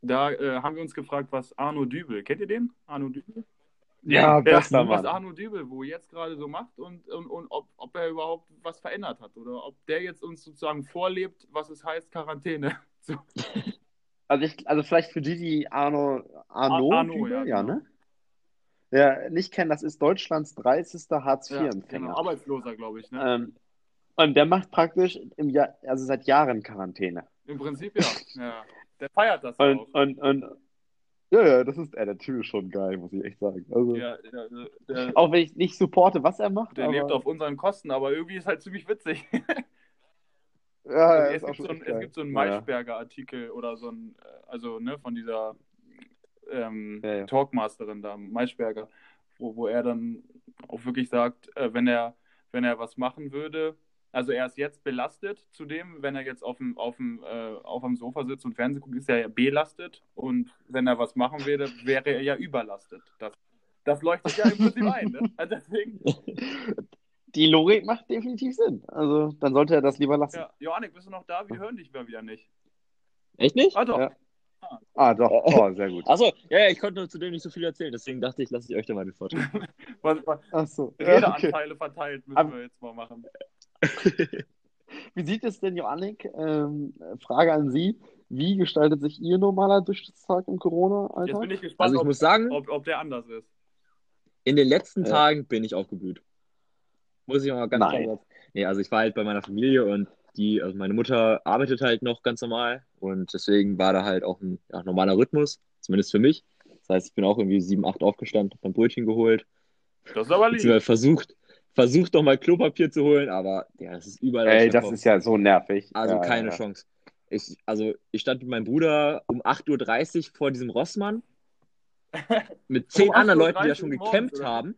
da äh, haben wir uns gefragt, was Arno Dübel, kennt ihr den? Arno Dübel? Ja, bester was Mann. Arno Dübel, wo jetzt gerade so macht und, und, und ob, ob er überhaupt was verändert hat oder ob der jetzt uns sozusagen vorlebt, was es heißt, Quarantäne. So. Also, ich, also vielleicht für die, die Arno, Arno, Arno, Dübel, ja, ja, genau. ne? Ja, nicht kennen, das ist Deutschlands 30. Ja, Hartz-IV-Empfänger. genau, Arbeitsloser, glaube ich. Ne? ähm, und der macht praktisch im Jahr, also seit Jahren Quarantäne. Im Prinzip ja. ja. Der feiert das Und, auch. und, und ja, ja, das ist, ey, der Typ ist schon geil, muss ich echt sagen. Also, Ja, der, der, Auch wenn ich nicht supporte, was er macht. der aber, lebt auf unseren Kosten, aber irgendwie ist halt ziemlich witzig. Ja, Also es, gibt so ein, es gibt so einen. Maischberger-Artikel oder so ein, äh, also ne, von dieser ähm, Ja, ja. Talkmasterin da, Maischberger, wo, wo er dann auch wirklich sagt, äh, wenn er, wenn er was machen würde, also er ist jetzt belastet, zudem, wenn er jetzt auf dem, auf dem, äh, auf dem Sofa sitzt und Fernsehen guckt, ist er ja belastet und wenn er was machen würde, wäre er ja überlastet. Das, das leuchtet ja im Prinzip ein, ne? Also deswegen, Die Logik macht definitiv Sinn. Also, dann sollte er das lieber lassen. ja, Johannik, bist du noch da? Wir hören dich mal wieder nicht. Echt nicht? Ah doch, Ja. Ah, doch. Oh, sehr gut. Achso, ja, ja, ich konnte zu dem nicht so viel erzählen, deswegen dachte ich, lasse ich euch da mal den Vortrag. was, was, Ach so. Ja, okay. Redeanteile verteilt müssen Aber- wir jetzt mal machen. Wie sieht es denn, Joannik? Ähm, Frage an Sie. Wie gestaltet sich Ihr normaler Durchschnittstag im Jetzt Corona-Alltag? bin ich gespannt, Also ich ob, muss sagen, ob, ob der anders ist. in den letzten Ja. Tagen bin ich aufgeblüht. Muss ich mal ganz Nein. klar sagen. Nee, also ich war halt bei meiner Familie und die, also meine Mutter arbeitet halt noch ganz normal und deswegen war da halt auch ein ja, normaler Rhythmus, zumindest für mich. Das heißt, ich bin auch irgendwie sieben, acht aufgestanden, hab ein Brötchen geholt, Das ist aber lieb. versucht, versucht noch mal Klopapier zu holen, aber ja, das ist überall. Ey, das ist ja so nervig. Also ja, keine ja. Chance. Ich, also ich stand mit meinem Bruder um 8.30 Uhr vor diesem Rossmann mit zehn Um anderen 8.30 Leuten, die da schon morgens, gecampt oder? haben.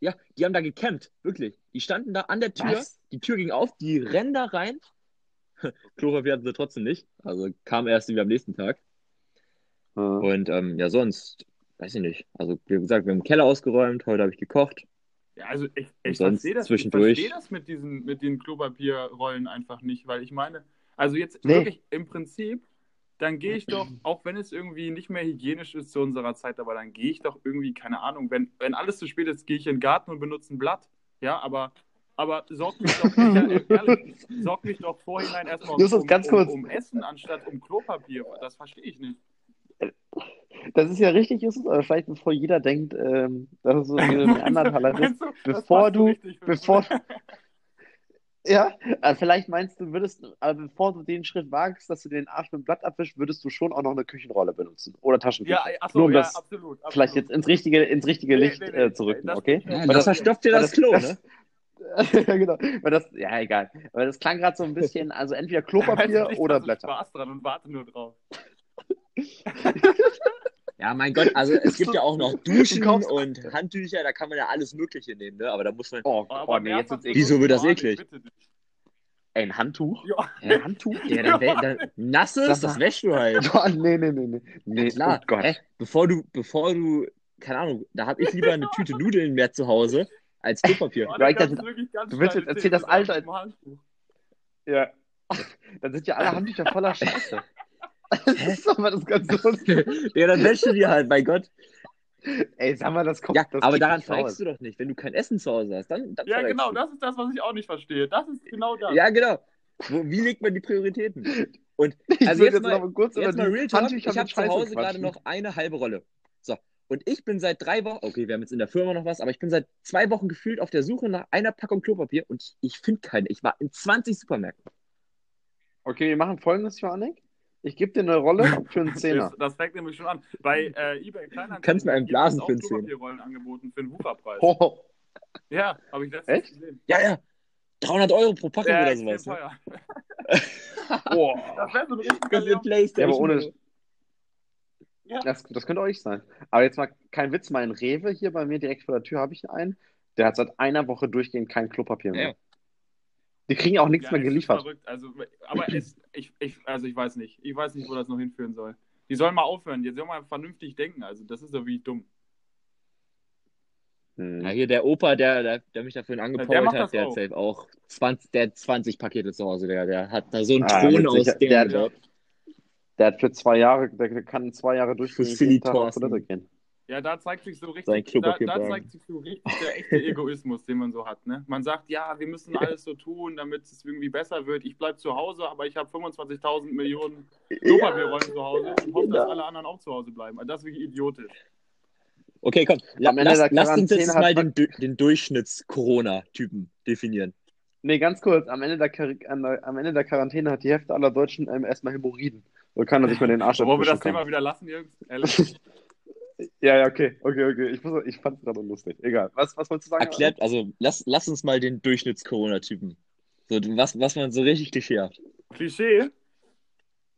Ja, die haben da gecampt, wirklich. Die standen da an der Tür, Was? die Tür ging auf, die rennen da rein. Klopapier hatten sie trotzdem nicht, also kam erst wieder am nächsten Tag. Ja. Und ähm, ja, sonst, weiß ich nicht. Also wie gesagt, wir haben den Keller ausgeräumt, heute habe ich gekocht. Ja, also ich, ich verstehe das, ich zwischendurch- verstehe das mit diesen, mit den Klopapierrollen einfach nicht, weil ich meine, also jetzt Nee. wirklich im Prinzip, dann gehe ich doch, auch wenn es irgendwie nicht mehr hygienisch ist zu unserer Zeit, aber dann gehe ich doch irgendwie, keine Ahnung, wenn, wenn alles zu spät ist, gehe ich in den Garten und benutze ein Blatt. Ja, aber, aber sorg mich doch, ja, ehrlich, sorg mich doch vorhinein erstmal um, um, um, um Essen anstatt um Klopapier. Das verstehe ich nicht. Das ist ja richtig, Justus, aber vielleicht bevor jeder denkt, ähm, dass es so eine Neandertaler ist. Du, das bevor du- Bevor, ja, äh, vielleicht meinst du, würdest, aber bevor du den Schritt wagst, dass du den Arsch mit dem Blatt abwischst, würdest du schon auch noch eine Küchenrolle benutzen oder Taschentücher. Ja, achso, Nur um ja, das absolut, absolut. vielleicht jetzt ins richtige, ins richtige Nee, Licht nee, nee, äh, zu rücken, das- okay? Ja, Weil das das- verstopft dir das, das- Klo, das- ne? ja, genau. Weil das, ja, egal. Weil das klang gerade so ein bisschen, also entweder Klopapier Weiß ich oder Blätter. Spaß dran und warte nur drauf. Ja, mein Gott, also es gibt ja auch noch Duschen und Handtücher, da kann man ja alles Mögliche nehmen, ne? Aber da muss man. Oh, Aber oh nee, jetzt wird's eklig. Wieso wird das eklig? Ey, ein Handtuch? Ja. Ein Handtuch? Ja, dann, wä- dann nasses, mal. das wäschst du halt. Oh, nee, nee, nee, nee. Nee, Klar, oh Gott. hä? bevor du, bevor du, keine Ahnung, da habe ich lieber eine Tüte Nudeln mehr zu Hause als Klopapier. Oh, Right, das das- ist wirklich ganz du willst jetzt erzählen, das Alter-. Ja. Dann sind ja alle Handtücher voller Scheiße. Das ist doch mal das ganz lustige. ja, dann wäschst du die halt, mein Gott. Ey, sag mal, das kommt. Ja, das aber daran verreckst du doch nicht. Wenn du kein Essen zu Hause hast, dann, dann Ja, genau, du. das ist das, was ich auch nicht verstehe. Das ist genau das. Ja, genau. Wie legt man die Prioritäten? Und Ich Also würde jetzt jetzt mal- noch mal kurz jetzt mal die Real Talk, ich habe zu Hause gerade noch eine halbe Rolle. So, Und ich bin seit drei Wochen, okay, wir haben jetzt in der Firma noch was, aber ich bin seit zwei Wochen gefühlt auf der Suche nach einer Packung Klopapier und ich, ich finde keine. Ich war in 20 Supermärkten. Okay, wir machen folgendes, Johannik. Ich gebe dir eine Rolle für einen Zehner. Das, das fängt nämlich schon an. Bei äh, eBay Kleinanzeigen Kannst mir einen blasen für einen Zehner. Klopapierrollen angeboten für einen Wucherpreis. Oh, Ja, habe ich letztens Echt? gesehen. Ja, ja. 300 Euro pro Packung Ja, oder sowas. Ne? teuer. oh. Das wäre so ein richtiger. Playstation. Ja, aber ohne- Ja. Das, das könnte euch sein. Aber jetzt mal kein Witz, mein Rewe hier bei mir direkt vor der Tür habe ich einen. Der hat seit einer Woche durchgehend kein Klopapier mehr. Ja. Die kriegen auch nichts Ja, mehr geliefert. Verrückt. Also, aber es, ich, ich, also ich weiß nicht. Ich weiß nicht, wo das noch hinführen soll. Die sollen mal aufhören. Die sollen mal vernünftig denken. Also das ist doch wie dumm. Hm. Ja, hier der Opa, der, der, der mich dafür angepowert macht hat, der hat auch. safe auch 20, der hat 20 Pakete zu Hause, der, der hat da so einen Ah, Thron mit aus Dingen der-. Der hat für zwei Jahre, der kann zwei Jahre Silly auf Thorsten. Toilette gehen. Ja, da zeigt sich so richtig, da, da zeigt sich so richtig der echte Egoismus, den man so hat. Ne? Man sagt, ja, wir müssen alles so tun, damit es irgendwie besser wird. Ich bleibe zu Hause, aber ich habe 25.000 Millionen Klopapierrollen zu Hause und hoffe, dass Ja. alle anderen auch zu Hause bleiben. Also das ist wirklich idiotisch. Okay, komm, la, Am Ende lass, uns jetzt mal den, den Durchschnitts-Corona-Typen definieren. Nee, ganz kurz. Am Ende der, Quar- an der, am Ende der Quarantäne hat die Hälfte aller Deutschen ähm, erstmal Hämorrhoiden. So kann er sich mal den Arsch Wollen wir das Thema kann. wieder lassen, Jungs? Ehrlich? Ja, ja, okay, okay, okay. Ich, muss- ich fand es gerade lustig. Egal. Was, was wolltest du sagen? Erklärt, also lass, lass uns mal den Durchschnitts-Corona-Typen. So, was, was man so richtig klischeehaft. Klischee?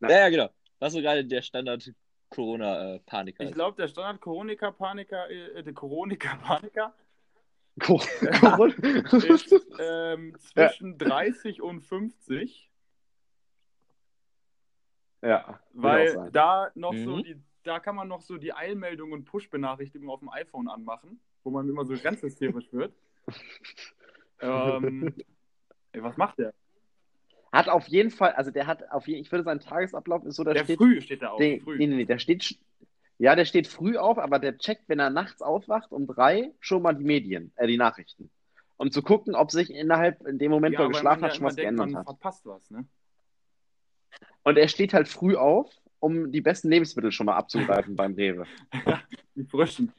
Ja. Ja, ja, genau. Was so gerade der Standard-Corona-Paniker Ich ist. glaube, der Standard-Coroniker-Paniker, äh, der Coroniker-Paniker Corona. ist ähm, zwischen 30 und 50, ja, ich weil da noch so Mhm. die, da kann man noch so die Eilmeldungen und Push-Benachrichtigungen auf dem iPhone anmachen, wo man immer so ganz hysterisch wird. ähm, ey, was macht der? Hat auf jeden Fall, also der hat auf jeden ich würde sagen, Tagesablauf ist so, der, Der steht. früh steht da auf. Nee, früh. nee, nee, nee, der steht. Ja, der steht früh auf, aber der checkt, wenn er nachts aufwacht, um drei schon mal die Medien, äh, die Nachrichten. Um zu gucken, ob sich innerhalb, in dem Moment, ja, wo er geschlafen man hat, schon was denkt, geändert hat. verpasst was, ne? Und er steht halt früh auf, um die besten Lebensmittel schon mal abzugreifen beim Rewe. Die frischen.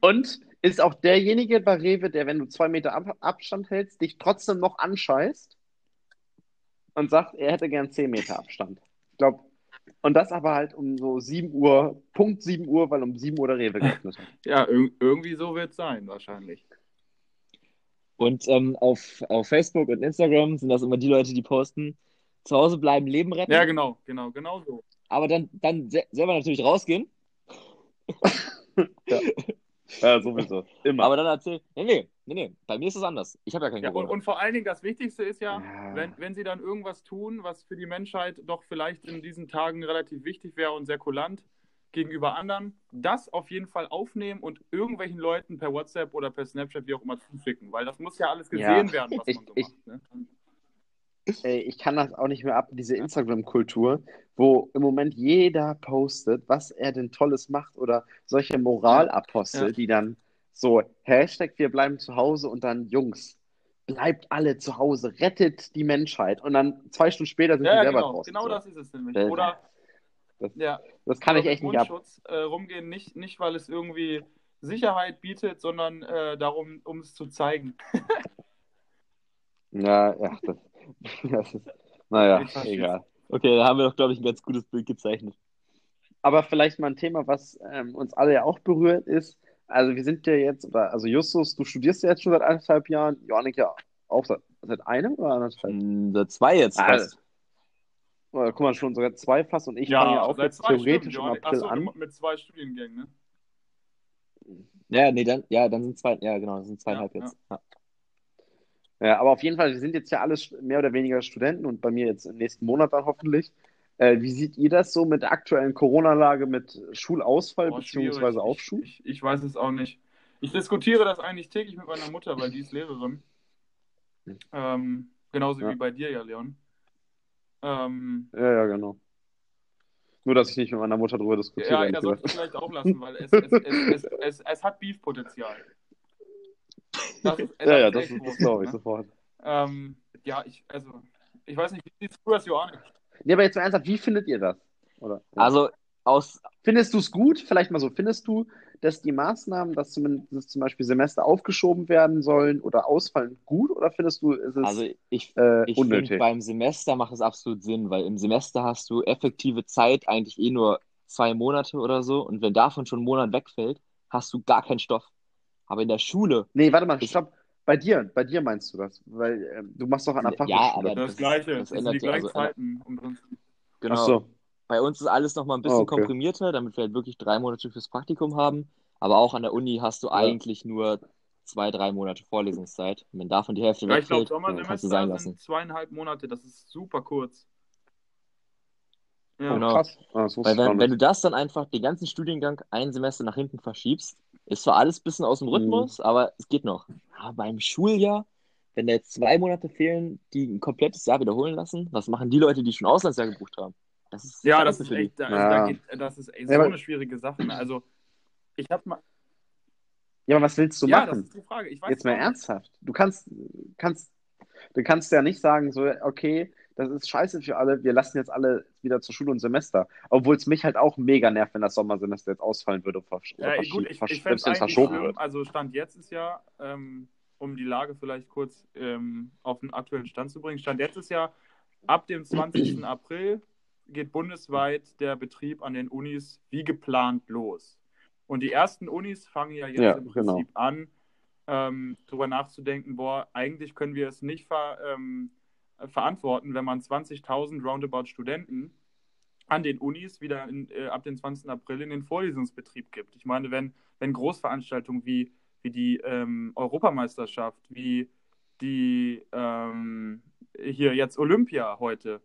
Und ist auch derjenige bei Rewe, der, wenn du zwei Meter Ab Abstand hältst, dich trotzdem noch anscheißt und sagt, er hätte gern zehn Meter Abstand. Ich glaube, und das aber halt um so 7 Uhr, Punkt 7 Uhr, weil um 7 Uhr der Rewe geöffnet hat. Ja, ir irgendwie so wird es sein, wahrscheinlich. Und ähm, auf, auf Facebook und Instagram sind das immer die Leute, die posten, zu Hause bleiben, Leben retten, Ja, genau, genau, genau so. Aber dann, dann se selber natürlich rausgehen, Ja, sowieso. Immer. aber dann erzählen, nee, nee, nee, nee, bei mir ist es anders. Ich habe ja kein Ja, und, Corona. und vor allen Dingen das Wichtigste ist ja, Ja. wenn, wenn sie dann irgendwas tun, was für die Menschheit doch vielleicht in diesen Tagen relativ wichtig wäre und sehr kulant gegenüber anderen, das auf jeden Fall aufnehmen und irgendwelchen Leuten per WhatsApp oder per Snapchat, wie auch immer, zuschicken, weil das muss ja alles gesehen Ja. werden, was Ich- man so ich- macht. Ne? Ey, ich kann das auch nicht mehr ab, diese Instagram-Kultur, wo im Moment jeder postet, was er denn Tolles macht oder solche Moralapostel, Ja. die dann so Hashtag wir bleiben zu Hause und dann Jungs, bleibt alle zu Hause, rettet die Menschheit und dann zwei Stunden später sind die Ja, selber genau, draußen. genau so. das ist es nämlich. Das- Oder das- ja, Das kann ich aber echt nicht ab. Äh, rumgehen, nicht, nicht weil es irgendwie Sicherheit bietet, sondern äh, darum, um es zu zeigen. Ja, ja, das, das ist, naja, egal. Okay, da haben wir doch, glaube ich, ein ganz gutes Bild gezeichnet. Aber vielleicht mal ein Thema, was ähm, uns alle ja auch berührt, ist, also wir sind ja jetzt, oder also Justus, du studierst ja jetzt schon seit anderthalb Jahren, Johannik ja auch seit, seit einem oder anderthalb? Hm, Seit zwei jetzt Ah, fast. Oder guck mal, schon sogar zwei fast und ich fange ja auch jetzt theoretisch Stunden, im. April Achso, an. mit zwei Studiengängen, ne? Ja, nee, dann, ja, dann sind zwei, ja, genau, das sind zweieinhalb Ja, jetzt. Ja. Ja, aber auf jeden Fall, wir sind jetzt ja alles mehr oder weniger Studenten und bei mir jetzt im nächsten Monat dann hoffentlich. Äh, wie seht ihr das so mit der aktuellen Corona-Lage, mit Schulausfall Boah, beziehungsweise. Aufschub? Ich, ich, ich weiß es auch nicht. Ich diskutiere das eigentlich täglich mit meiner Mutter, weil die ist Lehrerin. Ähm, genauso Ja. wie bei dir ja, Leon. Ähm, Ja, ja, genau. Nur, dass ich nicht mit meiner Mutter drüber diskutiere. ja, solltest du gesagt. vielleicht auch lassen, weil es, es, es, es, es, es hat Beef-Potenzial. Das ist- Ja, ja, ist das, das glaube ich ne? sofort. Ähm, ja, ich, also, ich weiß nicht, wie siehst du das, Johann? Nee, aber jetzt mal ernsthaft, wie findet ihr das? Oder? Ja. Also aus, Findest du es gut? Vielleicht mal so, findest du, dass die Maßnahmen, dass zumindest zum Beispiel Semester aufgeschoben werden sollen oder ausfallen, gut? Oder findest du, ist es Also ich, äh, ich finde, beim Semester macht es absolut Sinn, weil im Semester hast du effektive Zeit eigentlich eh nur zwei Monate oder so. Und wenn davon schon ein Monat wegfällt, hast du gar keinen Stoff. Aber in der Schule, Nee, warte mal, Ich- stopp. Bei dir, bei dir meinst du das? Weil ähm, du machst doch an der Ja, Fachhochschule. aber Das, das- Gleiche, das das, sind ändert die ja- gleichen also- Zeiten. im Prinzip. genau. Ach so. Bei uns ist alles noch mal ein bisschen Ah, okay. komprimierter, damit wir halt wirklich drei Monate fürs Praktikum haben. Aber auch an der Uni hast du eigentlich nur zwei, drei Monate Vorlesungszeit. Und wenn davon die Hälfte Ja, ich wegfällt, kannst du sein sind lassen. zweieinhalb Monate. Das ist super kurz. Ja, Oh, Genau. krass. Ah, Weil wenn, wenn du das dann einfach den ganzen Studiengang ein Semester nach hinten verschiebst, ist zwar alles ein bisschen aus dem Rhythmus, aber es geht noch. Aber beim Schuljahr, wenn da jetzt zwei Monate fehlen, die ein komplettes Jahr wiederholen lassen, was machen die Leute, die schon Auslandsjahr gebucht haben? Das ist ja das ist echt, also Ja. da geht, das ist echt so Ja, eine schwierige Sache. Also, ich habe mal. Ja, aber was willst du ja, das machen? ist die Frage. Ich weiß Jetzt mal ernsthaft. Du kannst, kannst, du kannst ja nicht sagen, so, okay, das ist scheiße für alle, wir lassen jetzt alle wieder zur Schule und Semester. Obwohl es mich halt auch mega nervt, wenn das Sommersemester jetzt ausfallen würde oder oder Ja, verschie- gut, ich, versch- ich verschoben schlimm. wird. Also Stand jetzt ist ja, ähm, um die Lage vielleicht kurz ähm, auf den aktuellen Stand zu bringen, Stand jetzt ist ja, ab dem 20. April geht bundesweit der Betrieb an den Unis wie geplant los. Und die ersten Unis fangen ja jetzt Ja, im genau. Prinzip an, ähm, darüber nachzudenken, boah, eigentlich können wir es nicht ver, ähm, verantworten, wenn man 20.000 roundabout Studenten an den Unis wieder in, äh, ab dem 20. April in den Vorlesungsbetrieb gibt. Ich meine, wenn, wenn Großveranstaltungen wie, wie die ähm, Europameisterschaft, wie die ähm, hier jetzt Olympia heute,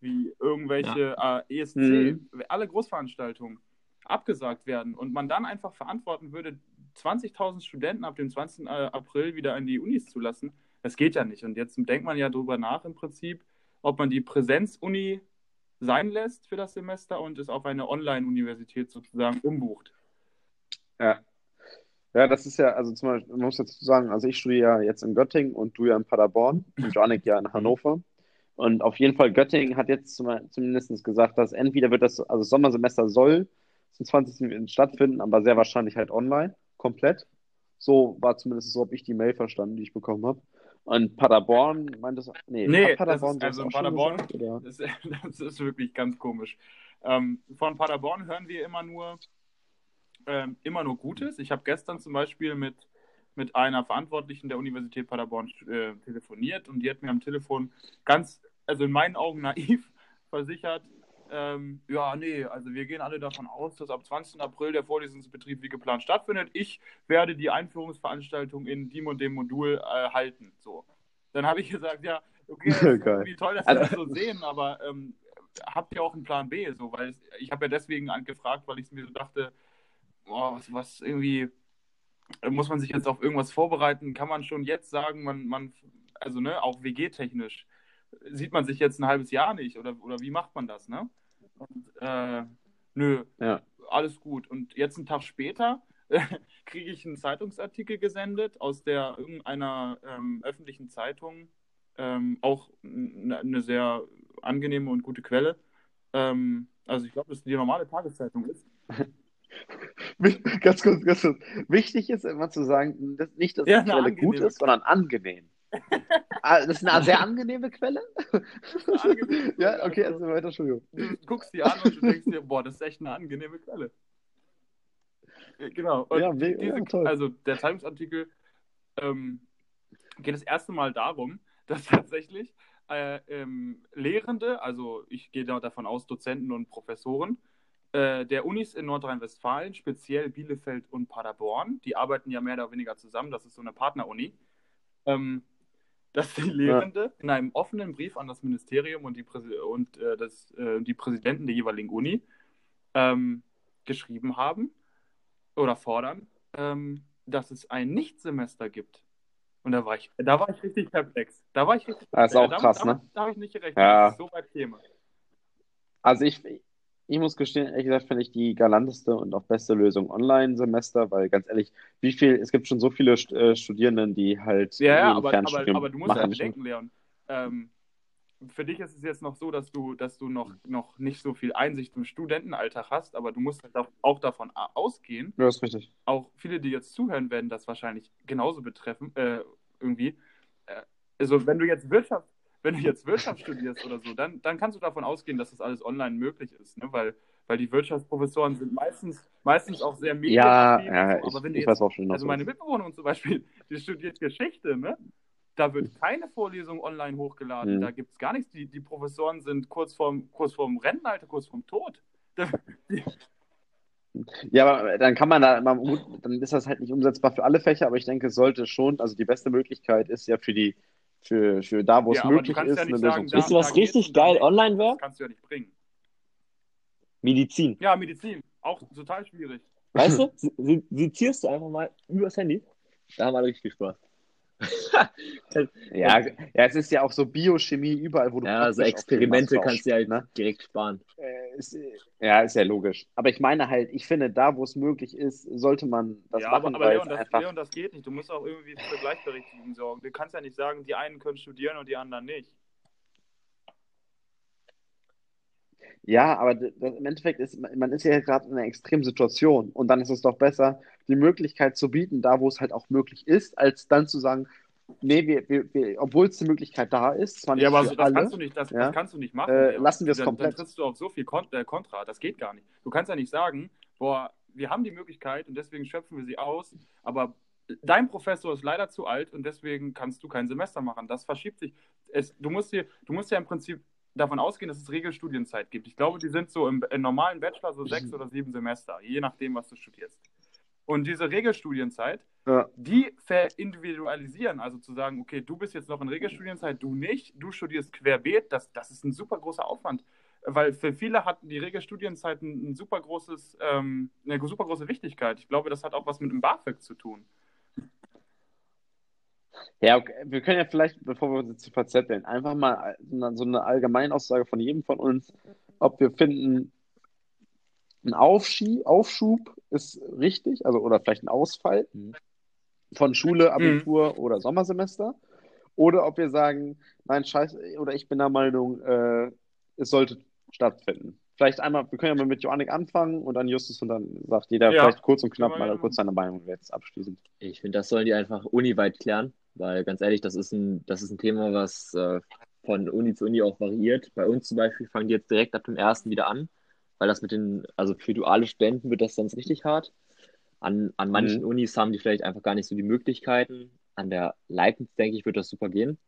wie irgendwelche äh, ESC, Mhm. alle Großveranstaltungen abgesagt werden und man dann einfach verantworten würde, 20.000 Studenten ab dem 20. April wieder in die Unis zu lassen, das geht ja nicht. Und jetzt denkt man ja darüber nach im Prinzip, ob man die Präsenzuni sein lässt für das Semester und es auf eine Online-Universität sozusagen umbucht. Ja. Ja, das ist ja, also zum Beispiel, man muss dazu sagen, also ich studiere ja jetzt in Göttingen und du ja in Paderborn und Janik ja in Hannover. Und auf jeden Fall, Göttingen hat jetzt zum, zumindest gesagt, dass entweder wird das, also das Sommersemester soll zum 20. stattfinden, aber sehr wahrscheinlich halt online, komplett. So war zumindest so, habe ich die Mail verstanden, die ich bekommen habe. Und Paderborn meint das, nee, Nee, Paderborn das ist- also Paderborn- gesagt? Das, das ist wirklich ganz komisch. Ähm, von Paderborn hören wir immer nur, ähm, immer nur Gutes. Ich habe gestern zum Beispiel mit, mit einer Verantwortlichen der Universität Paderborn äh, telefoniert und die hat mir am Telefon ganz, also in meinen Augen naiv versichert, ähm, ja, nee, also wir gehen alle davon aus, dass ab 20. April der Vorlesungsbetrieb wie geplant stattfindet. Ich werde die Einführungsveranstaltung in dem und dem Modul äh, halten. So. Dann habe ich gesagt, ja, okay, irgendwie toll, dass wir das so sehen, aber ähm, habt ihr auch einen Plan B? So, weil es, ich habe ja deswegen angefragt, weil ich mir so dachte, boah, was, was irgendwie muss man sich jetzt auf irgendwas vorbereiten? Kann man schon jetzt sagen, man, man, also ne, auch WG-technisch, sieht man sich jetzt ein halbes Jahr nicht oder, oder wie macht man das, ne? Und, äh, nö, Ja. alles gut. Und jetzt einen Tag später kriege ich einen Zeitungsartikel gesendet aus der irgendeiner ähm, öffentlichen Zeitung, ähm, auch eine sehr angenehme und gute Quelle. Ähm, also ich glaube, dass die normale Tageszeitung ist. Ganz kurz, ganz kurz. Wichtig ist immer zu sagen, dass nicht, dass Ja, die eine Quelle gut ist, sondern angenehm. Ah, das ist eine sehr angenehme Quelle? Angenehme ja, okay, also- also weiter, Entschuldigung. du guckst die an und du denkst dir, boah, das ist echt eine angenehme Quelle. Genau. Ja, diese, ja. Also der Zeitungsartikel ähm, geht das erste Mal darum, dass tatsächlich äh, ähm, Lehrende, also ich gehe da davon aus, Dozenten und Professoren, äh, der Unis in Nordrhein-Westfalen, speziell Bielefeld und Paderborn, die arbeiten ja mehr oder weniger zusammen, das ist so eine Partneruni, ähm, dass die Lehrende in einem offenen Brief an das Ministerium und die, Präsi und, äh, das, äh, die Präsidenten der jeweiligen Uni ähm, geschrieben haben oder fordern, ähm, dass es ein Nichtsemester gibt. Und da war ich, da war ich richtig perplex. Da war ich richtig Das ist auch damit, krass, damit, ne? Da habe ich nicht gerechnet, Ja. dass es so weit käme. Also ich, ich muss gestehen, ehrlich gesagt, finde ich die galanteste und auch beste Lösung Online-Semester, weil ganz ehrlich, wie viel, es gibt schon so viele äh, Studierenden, die halt Ja, ja, aber, aber, aber du musst ja machen. bedenken, Leon. Ähm, für dich ist es jetzt noch so, dass du, dass du noch, noch nicht so viel Einsicht im Studentenalltag hast, aber du musst halt auch davon ausgehen. Ja, ist richtig. Auch viele, die jetzt zuhören, werden das wahrscheinlich genauso betreffen, äh, irgendwie. Äh, also wenn du jetzt Wirtschaft, wenn du jetzt Wirtschaft studierst oder so, dann, dann kannst du davon ausgehen, dass das alles online möglich ist, ne? weil, weil die Wirtschaftsprofessoren sind meistens, meistens auch sehr Ja, medienaffin ja und so. ich, aber wenn du ich jetzt schon, also meine Mitbewohnerin zum Beispiel, die studiert Geschichte, ne? Da wird keine Vorlesung online hochgeladen. Mhm. Da gibt es gar nichts. Die, die Professoren sind kurz vorm, kurz vorm Rentenalter, kurz vorm Tod. Ja, aber dann kann man da, man, gut, dann ist das halt nicht umsetzbar für alle Fächer, aber ich denke, es sollte schon, also die beste Möglichkeit ist ja für die, für, für da, wo es Ja, möglich ist, ja eine Lösung sagen, zu da- Wisst ihr, was richtig geil online wäre? Das kannst du ja nicht bringen. Medizin. Ja, Medizin. Auch total schwierig. Weißt du? Sie- sie- Sezierst du einfach mal übers Handy. Da haben wir richtig viel Ja, ja, es ist ja auch so Biochemie überall, wo du Ja, so praktisch auf Experimente kannst du ja halt forschst, direkt sparen. ne? Äh, ist, ja, ist ja logisch. Aber ich meine halt, ich finde, da, wo es möglich ist, sollte man das ja, machen, aber, aber weil Leon das, einfach. Leon, das geht nicht. Du musst auch irgendwie für Gleichberechtigung sorgen. Du kannst ja nicht sagen, die einen können studieren und die anderen nicht. Ja, aber das, im Endeffekt ist man ist ja gerade in einer extremen Situation und dann ist es doch besser, die Möglichkeit zu bieten, da wo es halt auch möglich ist, als dann zu sagen, nee, wir, wir, wir, obwohl es die Möglichkeit da ist, zwar nicht Ja, aber für so, das, alle, kannst du nicht, das, ja. das kannst du nicht machen. Äh, lassen wir es komplett. Dann trittst du auf so viel Kon äh, Kontra. Das geht gar nicht. Du kannst ja nicht sagen, boah, wir haben die Möglichkeit und deswegen schöpfen wir sie aus, aber dein Professor ist leider zu alt und deswegen kannst du kein Semester machen. Das verschiebt sich. Es, du, musst dir, du musst ja im Prinzip davon ausgehen, dass es Regelstudienzeit gibt. Ich glaube, die sind so im, im normalen Bachelor so sechs oder sieben Semester, je nachdem, was du studierst. Und diese Regelstudienzeit, Ja. die verindividualisieren, also zu sagen, okay, du bist jetzt noch in Regelstudienzeit, du nicht, du studierst querbeet, das, das ist ein super großer Aufwand. Weil für viele hat die Regelstudienzeit ein, ein super großes, ähm, eine super große Wichtigkeit. Ich glaube, das hat auch was mit dem BAföG zu tun. Ja, okay. Wir können ja vielleicht, bevor wir uns jetzt verzetteln, einfach mal so eine- Allgemeinaussage von jedem von uns, ob wir finden, ein Aufschie Aufschub ist richtig, also oder vielleicht ein Ausfall Mhm. von Schule, Abitur oder Sommersemester, oder ob wir sagen, nein, scheiße, oder ich bin der Meinung, äh, es sollte stattfinden. Vielleicht einmal, wir können ja mal mit Joannik anfangen und dann Justus und dann sagt jeder Ja. vielleicht kurz und knapp mal ja kurz seine Meinung jetzt abschließend. Ich finde, das sollen die einfach uniweit klären, weil ganz ehrlich, das ist ein, das ist ein Thema, was äh, von Uni zu Uni auch variiert. Bei uns zum Beispiel fangen die jetzt direkt ab dem ersten wieder an, weil das mit den, also für duale Studenten wird das sonst richtig hart. An, an manchen Mhm. Unis haben die vielleicht einfach gar nicht so die Möglichkeiten. An der Leibniz, denke ich, wird das super gehen.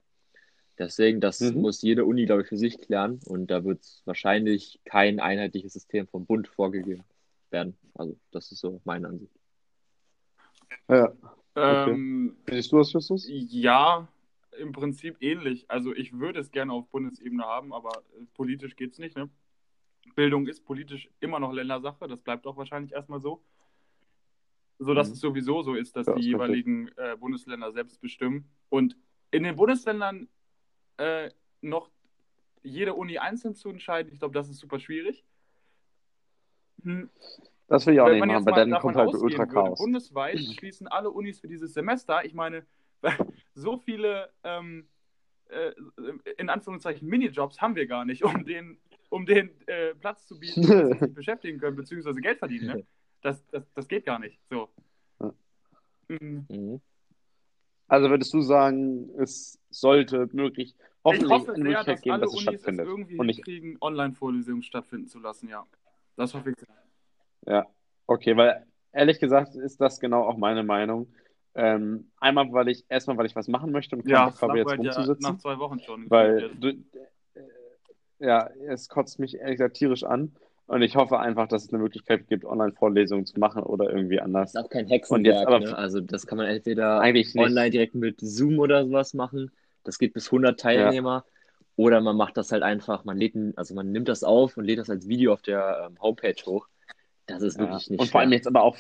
Deswegen, das Mhm. muss jede Uni, glaube ich, für sich klären und da wird wahrscheinlich kein einheitliches System vom Bund vorgegeben werden. Also, das ist so meine Ansicht. Ja. Okay. Ähm, Siehst du das, Justus? ja, im Prinzip ähnlich. Also ich würde es gerne auf Bundesebene haben, aber äh, politisch geht es nicht. Ne? Bildung ist politisch immer noch Ländersache, das bleibt auch wahrscheinlich erstmal so. So dass Mhm. es sowieso so ist, dass Ja, die jeweiligen äh, Bundesländer selbst bestimmen. Und in den Bundesländern äh, noch jede Uni einzeln zu entscheiden, ich glaube, das ist super schwierig. Hm, Das will ich auch Wenn nicht man machen, jetzt weil mal dann kommt halt ausgehen ultra würde, Chaos. bundesweit schließen alle Unis für dieses Semester. Ich meine, so viele ähm, äh, in Anführungszeichen Minijobs haben wir gar nicht, um den, um den äh, Platz zu bieten, dass sie sich beschäftigen können, beziehungsweise Geld verdienen. Ne? Das, das, das geht gar nicht. So. Mhm. Mhm. Also würdest du sagen, es sollte möglich, Ich hoffentlich hoffe eine sehr, Möglichkeit dass geben, dass es Unis es stattfindet. irgendwie Und nicht, hinkriegen, Online-Vorlesungen stattfinden zu lassen, ja. Das hoffe ich sehr. ja, okay, weil ehrlich gesagt ist das genau auch meine Meinung. Ähm, einmal, weil ich, erstmal, weil ich was machen möchte und Ja, Bock habe, jetzt Flachweit ja rumzusitzen. nach zwei Wochen schon. Weil du, äh, ja, es kotzt mich ehrlich gesagt tierisch an. Und ich hoffe einfach, dass es eine Möglichkeit gibt, Online-Vorlesungen zu machen oder irgendwie anders. Das ist auch kein Hexenwerk, aber- ne? Also das kann man entweder online direkt mit Zoom oder sowas machen. Das geht bis 100 Teilnehmer. Oder man macht das halt einfach, man lädt, also man nimmt das auf und lädt das als Video auf der ähm, Homepage hoch. Das ist Ja. wirklich nicht Und vor allem schwer. jetzt aber auch,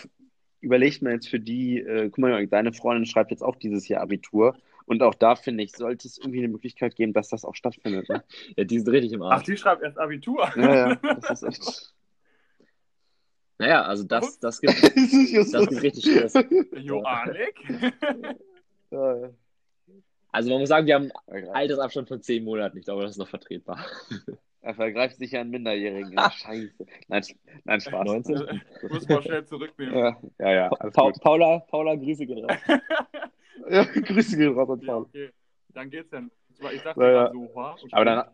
überlegt man jetzt für die, äh, guck mal, deine Freundin schreibt jetzt auch dieses Jahr Abitur. Und auch da, finde ich, sollte es irgendwie eine Möglichkeit geben, dass das auch stattfindet. Ne? Ja, die sind richtig im Ach, Arsch. die schreibt erst Abitur. Ja, ja, das ist echt. Naja, also das, das gibt, das ist just das gibt richtig Stress. Ja. Also man muss sagen, wir haben einen Altersabstand von zehn Monaten. Ich glaube, das ist noch vertretbar. Er vergreift sich ja an Minderjährigen. Scheiße. Nein, nein Spaß. 19? Muss man schnell zurücknehmen. Ja, ja, ja Pa gut. Paula, Paula, Grüße gehen raus. Ja, Grüße gehen raus an Ja, Paul. okay. Dann geht's ja. Ich dachte Ja, ja. so, wow. Aber dann.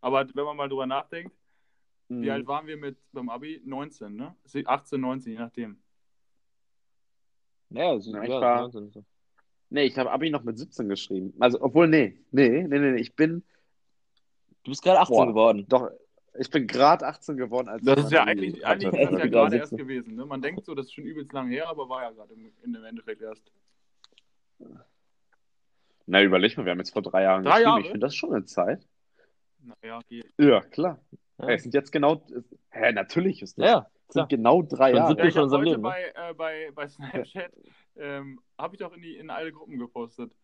Aber wenn man mal drüber nachdenkt, wie Mhm. alt waren wir mit beim Abi? 19, ne? 18, 19, je nachdem. Naja, so, Ja, ich ja, war- 19 so. Nee, ich habe Abi noch mit 17 geschrieben. Also, obwohl, nee, nee, nee, nee, nee. Ich bin Du bist gerade 18 Boah. geworden. doch, ich bin gerade 18 geworden, als Das ist ja eigentlich, eigentlich ist das Also ja wieder gerade erst 17. gewesen. Ne? Man denkt so, das ist schon übelst lang her, aber war ja gerade im, in dem Endeffekt erst. Na, überleg mal, wir haben jetzt vor drei Jahren Drei geschrieben. Jahre? Ich finde das schon eine Zeit. Naja, geht. Ja, klar. Ja. Hey, es sind jetzt genau. Hä, natürlich ist das. Ja, sind genau drei Schon Jahre. siebte Ja, ich heute Leben, bei, äh, bei, bei Snapchat, ähm, habe ich doch in, die, in alle Gruppen gepostet.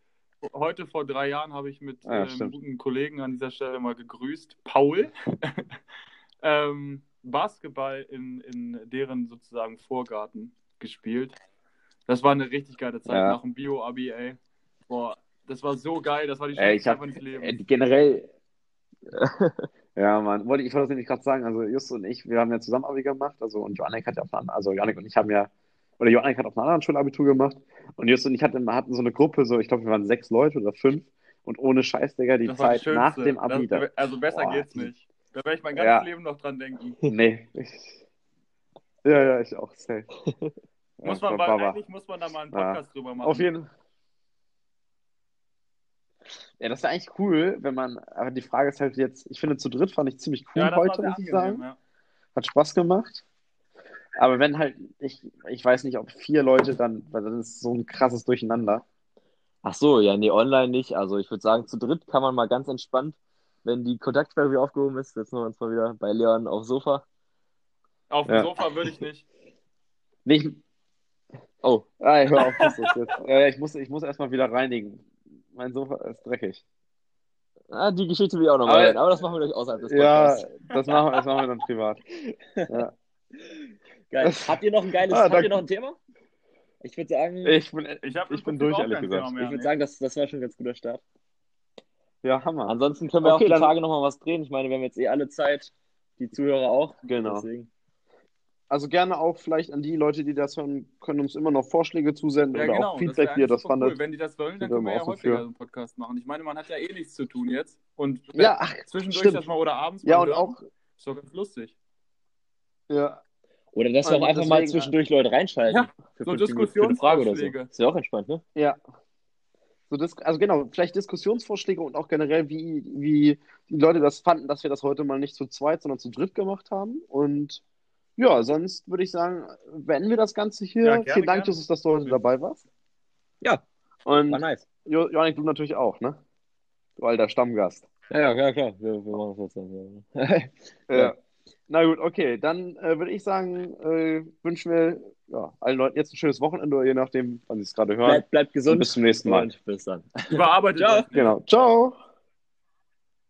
Heute vor drei Jahren habe ich mit Ah, ja, ähm, stimmt. guten Kollegen an dieser Stelle mal gegrüßt. Paul. ähm, Basketball in, in deren sozusagen Vorgarten gespielt. Das war eine richtig geile Zeit Ja. nach dem Bio-Abi, ey. Boah, das war so geil, das war die Ey, ich schönste Zeit hab meines Lebens. generell. ja, Mann. Wollte, ich wollte das nämlich gerade sagen. Also, Just und ich, wir haben ja zusammen Abi gemacht. Also, und Joannik hat ja auf einer anderen, also Joannik und ich haben ja, oder Joannik hat auf einer anderen Schule Abitur gemacht. Und Just und ich hatten, hatten so eine Gruppe, so, ich glaube, wir waren sechs Leute oder fünf. Und ohne Scheiß, Digga, die das war die Zeit nach dem Abi. Das, da, also besser Boah, geht's nicht. Da werde ich mein ganzes Ja. Leben noch dran denken. nee. Ich, ja, ja, ich auch. Safe. Muss Ja, man war- eigentlich muss man da mal einen Ja. Podcast drüber machen. Auf jeden Ja, das wäre eigentlich cool, wenn man, aber die Frage ist halt jetzt, ich finde zu dritt fand ich ziemlich cool ja, heute, muss ich sagen. ja. Hat Spaß gemacht. Aber wenn halt, ich, ich weiß nicht, ob vier Leute dann, weil dann ist so ein krasses Durcheinander. Ach so, ja, nee, online nicht. Also ich würde sagen, zu dritt kann man mal ganz entspannt, wenn die Kontaktsperre wieder aufgehoben ist, setzen wir uns mal wieder bei Leon aufs Sofa. Auf dem Ja. Sofa würde ich nicht. Nicht, Oh, ah, hör auf, das ist jetzt. Ja, ja, ich muss, ich muss erstmal wieder reinigen. Mein Sofa ist dreckig. ah, die Geschichte will ich auch noch mal Aber- hören, aber das machen wir gleich außerhalb des Ja, Podcasts. das machen wir, das machen wir dann privat. Ja. Geil. Habt ihr noch ein geiles, Ah, habt ihr noch ein Thema? Ich würde sagen, Ich bin, Ich, hab Ich bin durch, ehrlich gesagt. Mehr, ich würde nee. sagen, das, das war schon ein ganz guter Start. ja, Hammer. Ansonsten können wir Okay, auch die dann- Tage noch mal was drehen. Ich meine, wir haben jetzt eh alle Zeit, die Zuhörer auch. Genau. Deswegen. Also gerne auch vielleicht an die Leute, die das hören, können uns immer noch Vorschläge zusenden Ja, oder genau. auch Feedback, wie ihr das fandet. Cool. Wenn die das wollen, dann können wir ja häufiger für. so einen Podcast machen. Ich meine, man hat ja eh nichts zu tun jetzt. Und Ja, ach, zwischendurch stimmt. das mal oder abends Ja, und hören, auch, ist doch ganz lustig. ja, Oder dass wir auch einfach mal deswegen- zwischendurch Leute reinschalten. Ja, für so fünf Minuten für eine Frage oder so. Diskussionsvorschläge. Ist ja auch entspannt, ne? ja. So also genau, vielleicht Diskussionsvorschläge und auch generell, wie, wie die Leute das fanden, dass wir das heute mal nicht zu zweit, sondern zu dritt gemacht haben. Und ja, sonst würde ich sagen, beenden wir das Ganze hier. Ja, gerne, Vielen Dank. Justus, dass du heute dabei warst. Ja, Und war nice. jo Johannik, du natürlich auch, ne? Du alter Stammgast. Ja, ja, klar. Wir, wir machen das jetzt dann. Ja. Ja. Na gut, okay. Dann äh, würde ich sagen, äh, wünschen wir ja, allen Leuten jetzt ein schönes Wochenende, je nachdem, wann sie es gerade hören. Bleibt, Und gesund bis zum nächsten Mal. und bis dann. Überarbeitet Ciao. Genau. Ciao.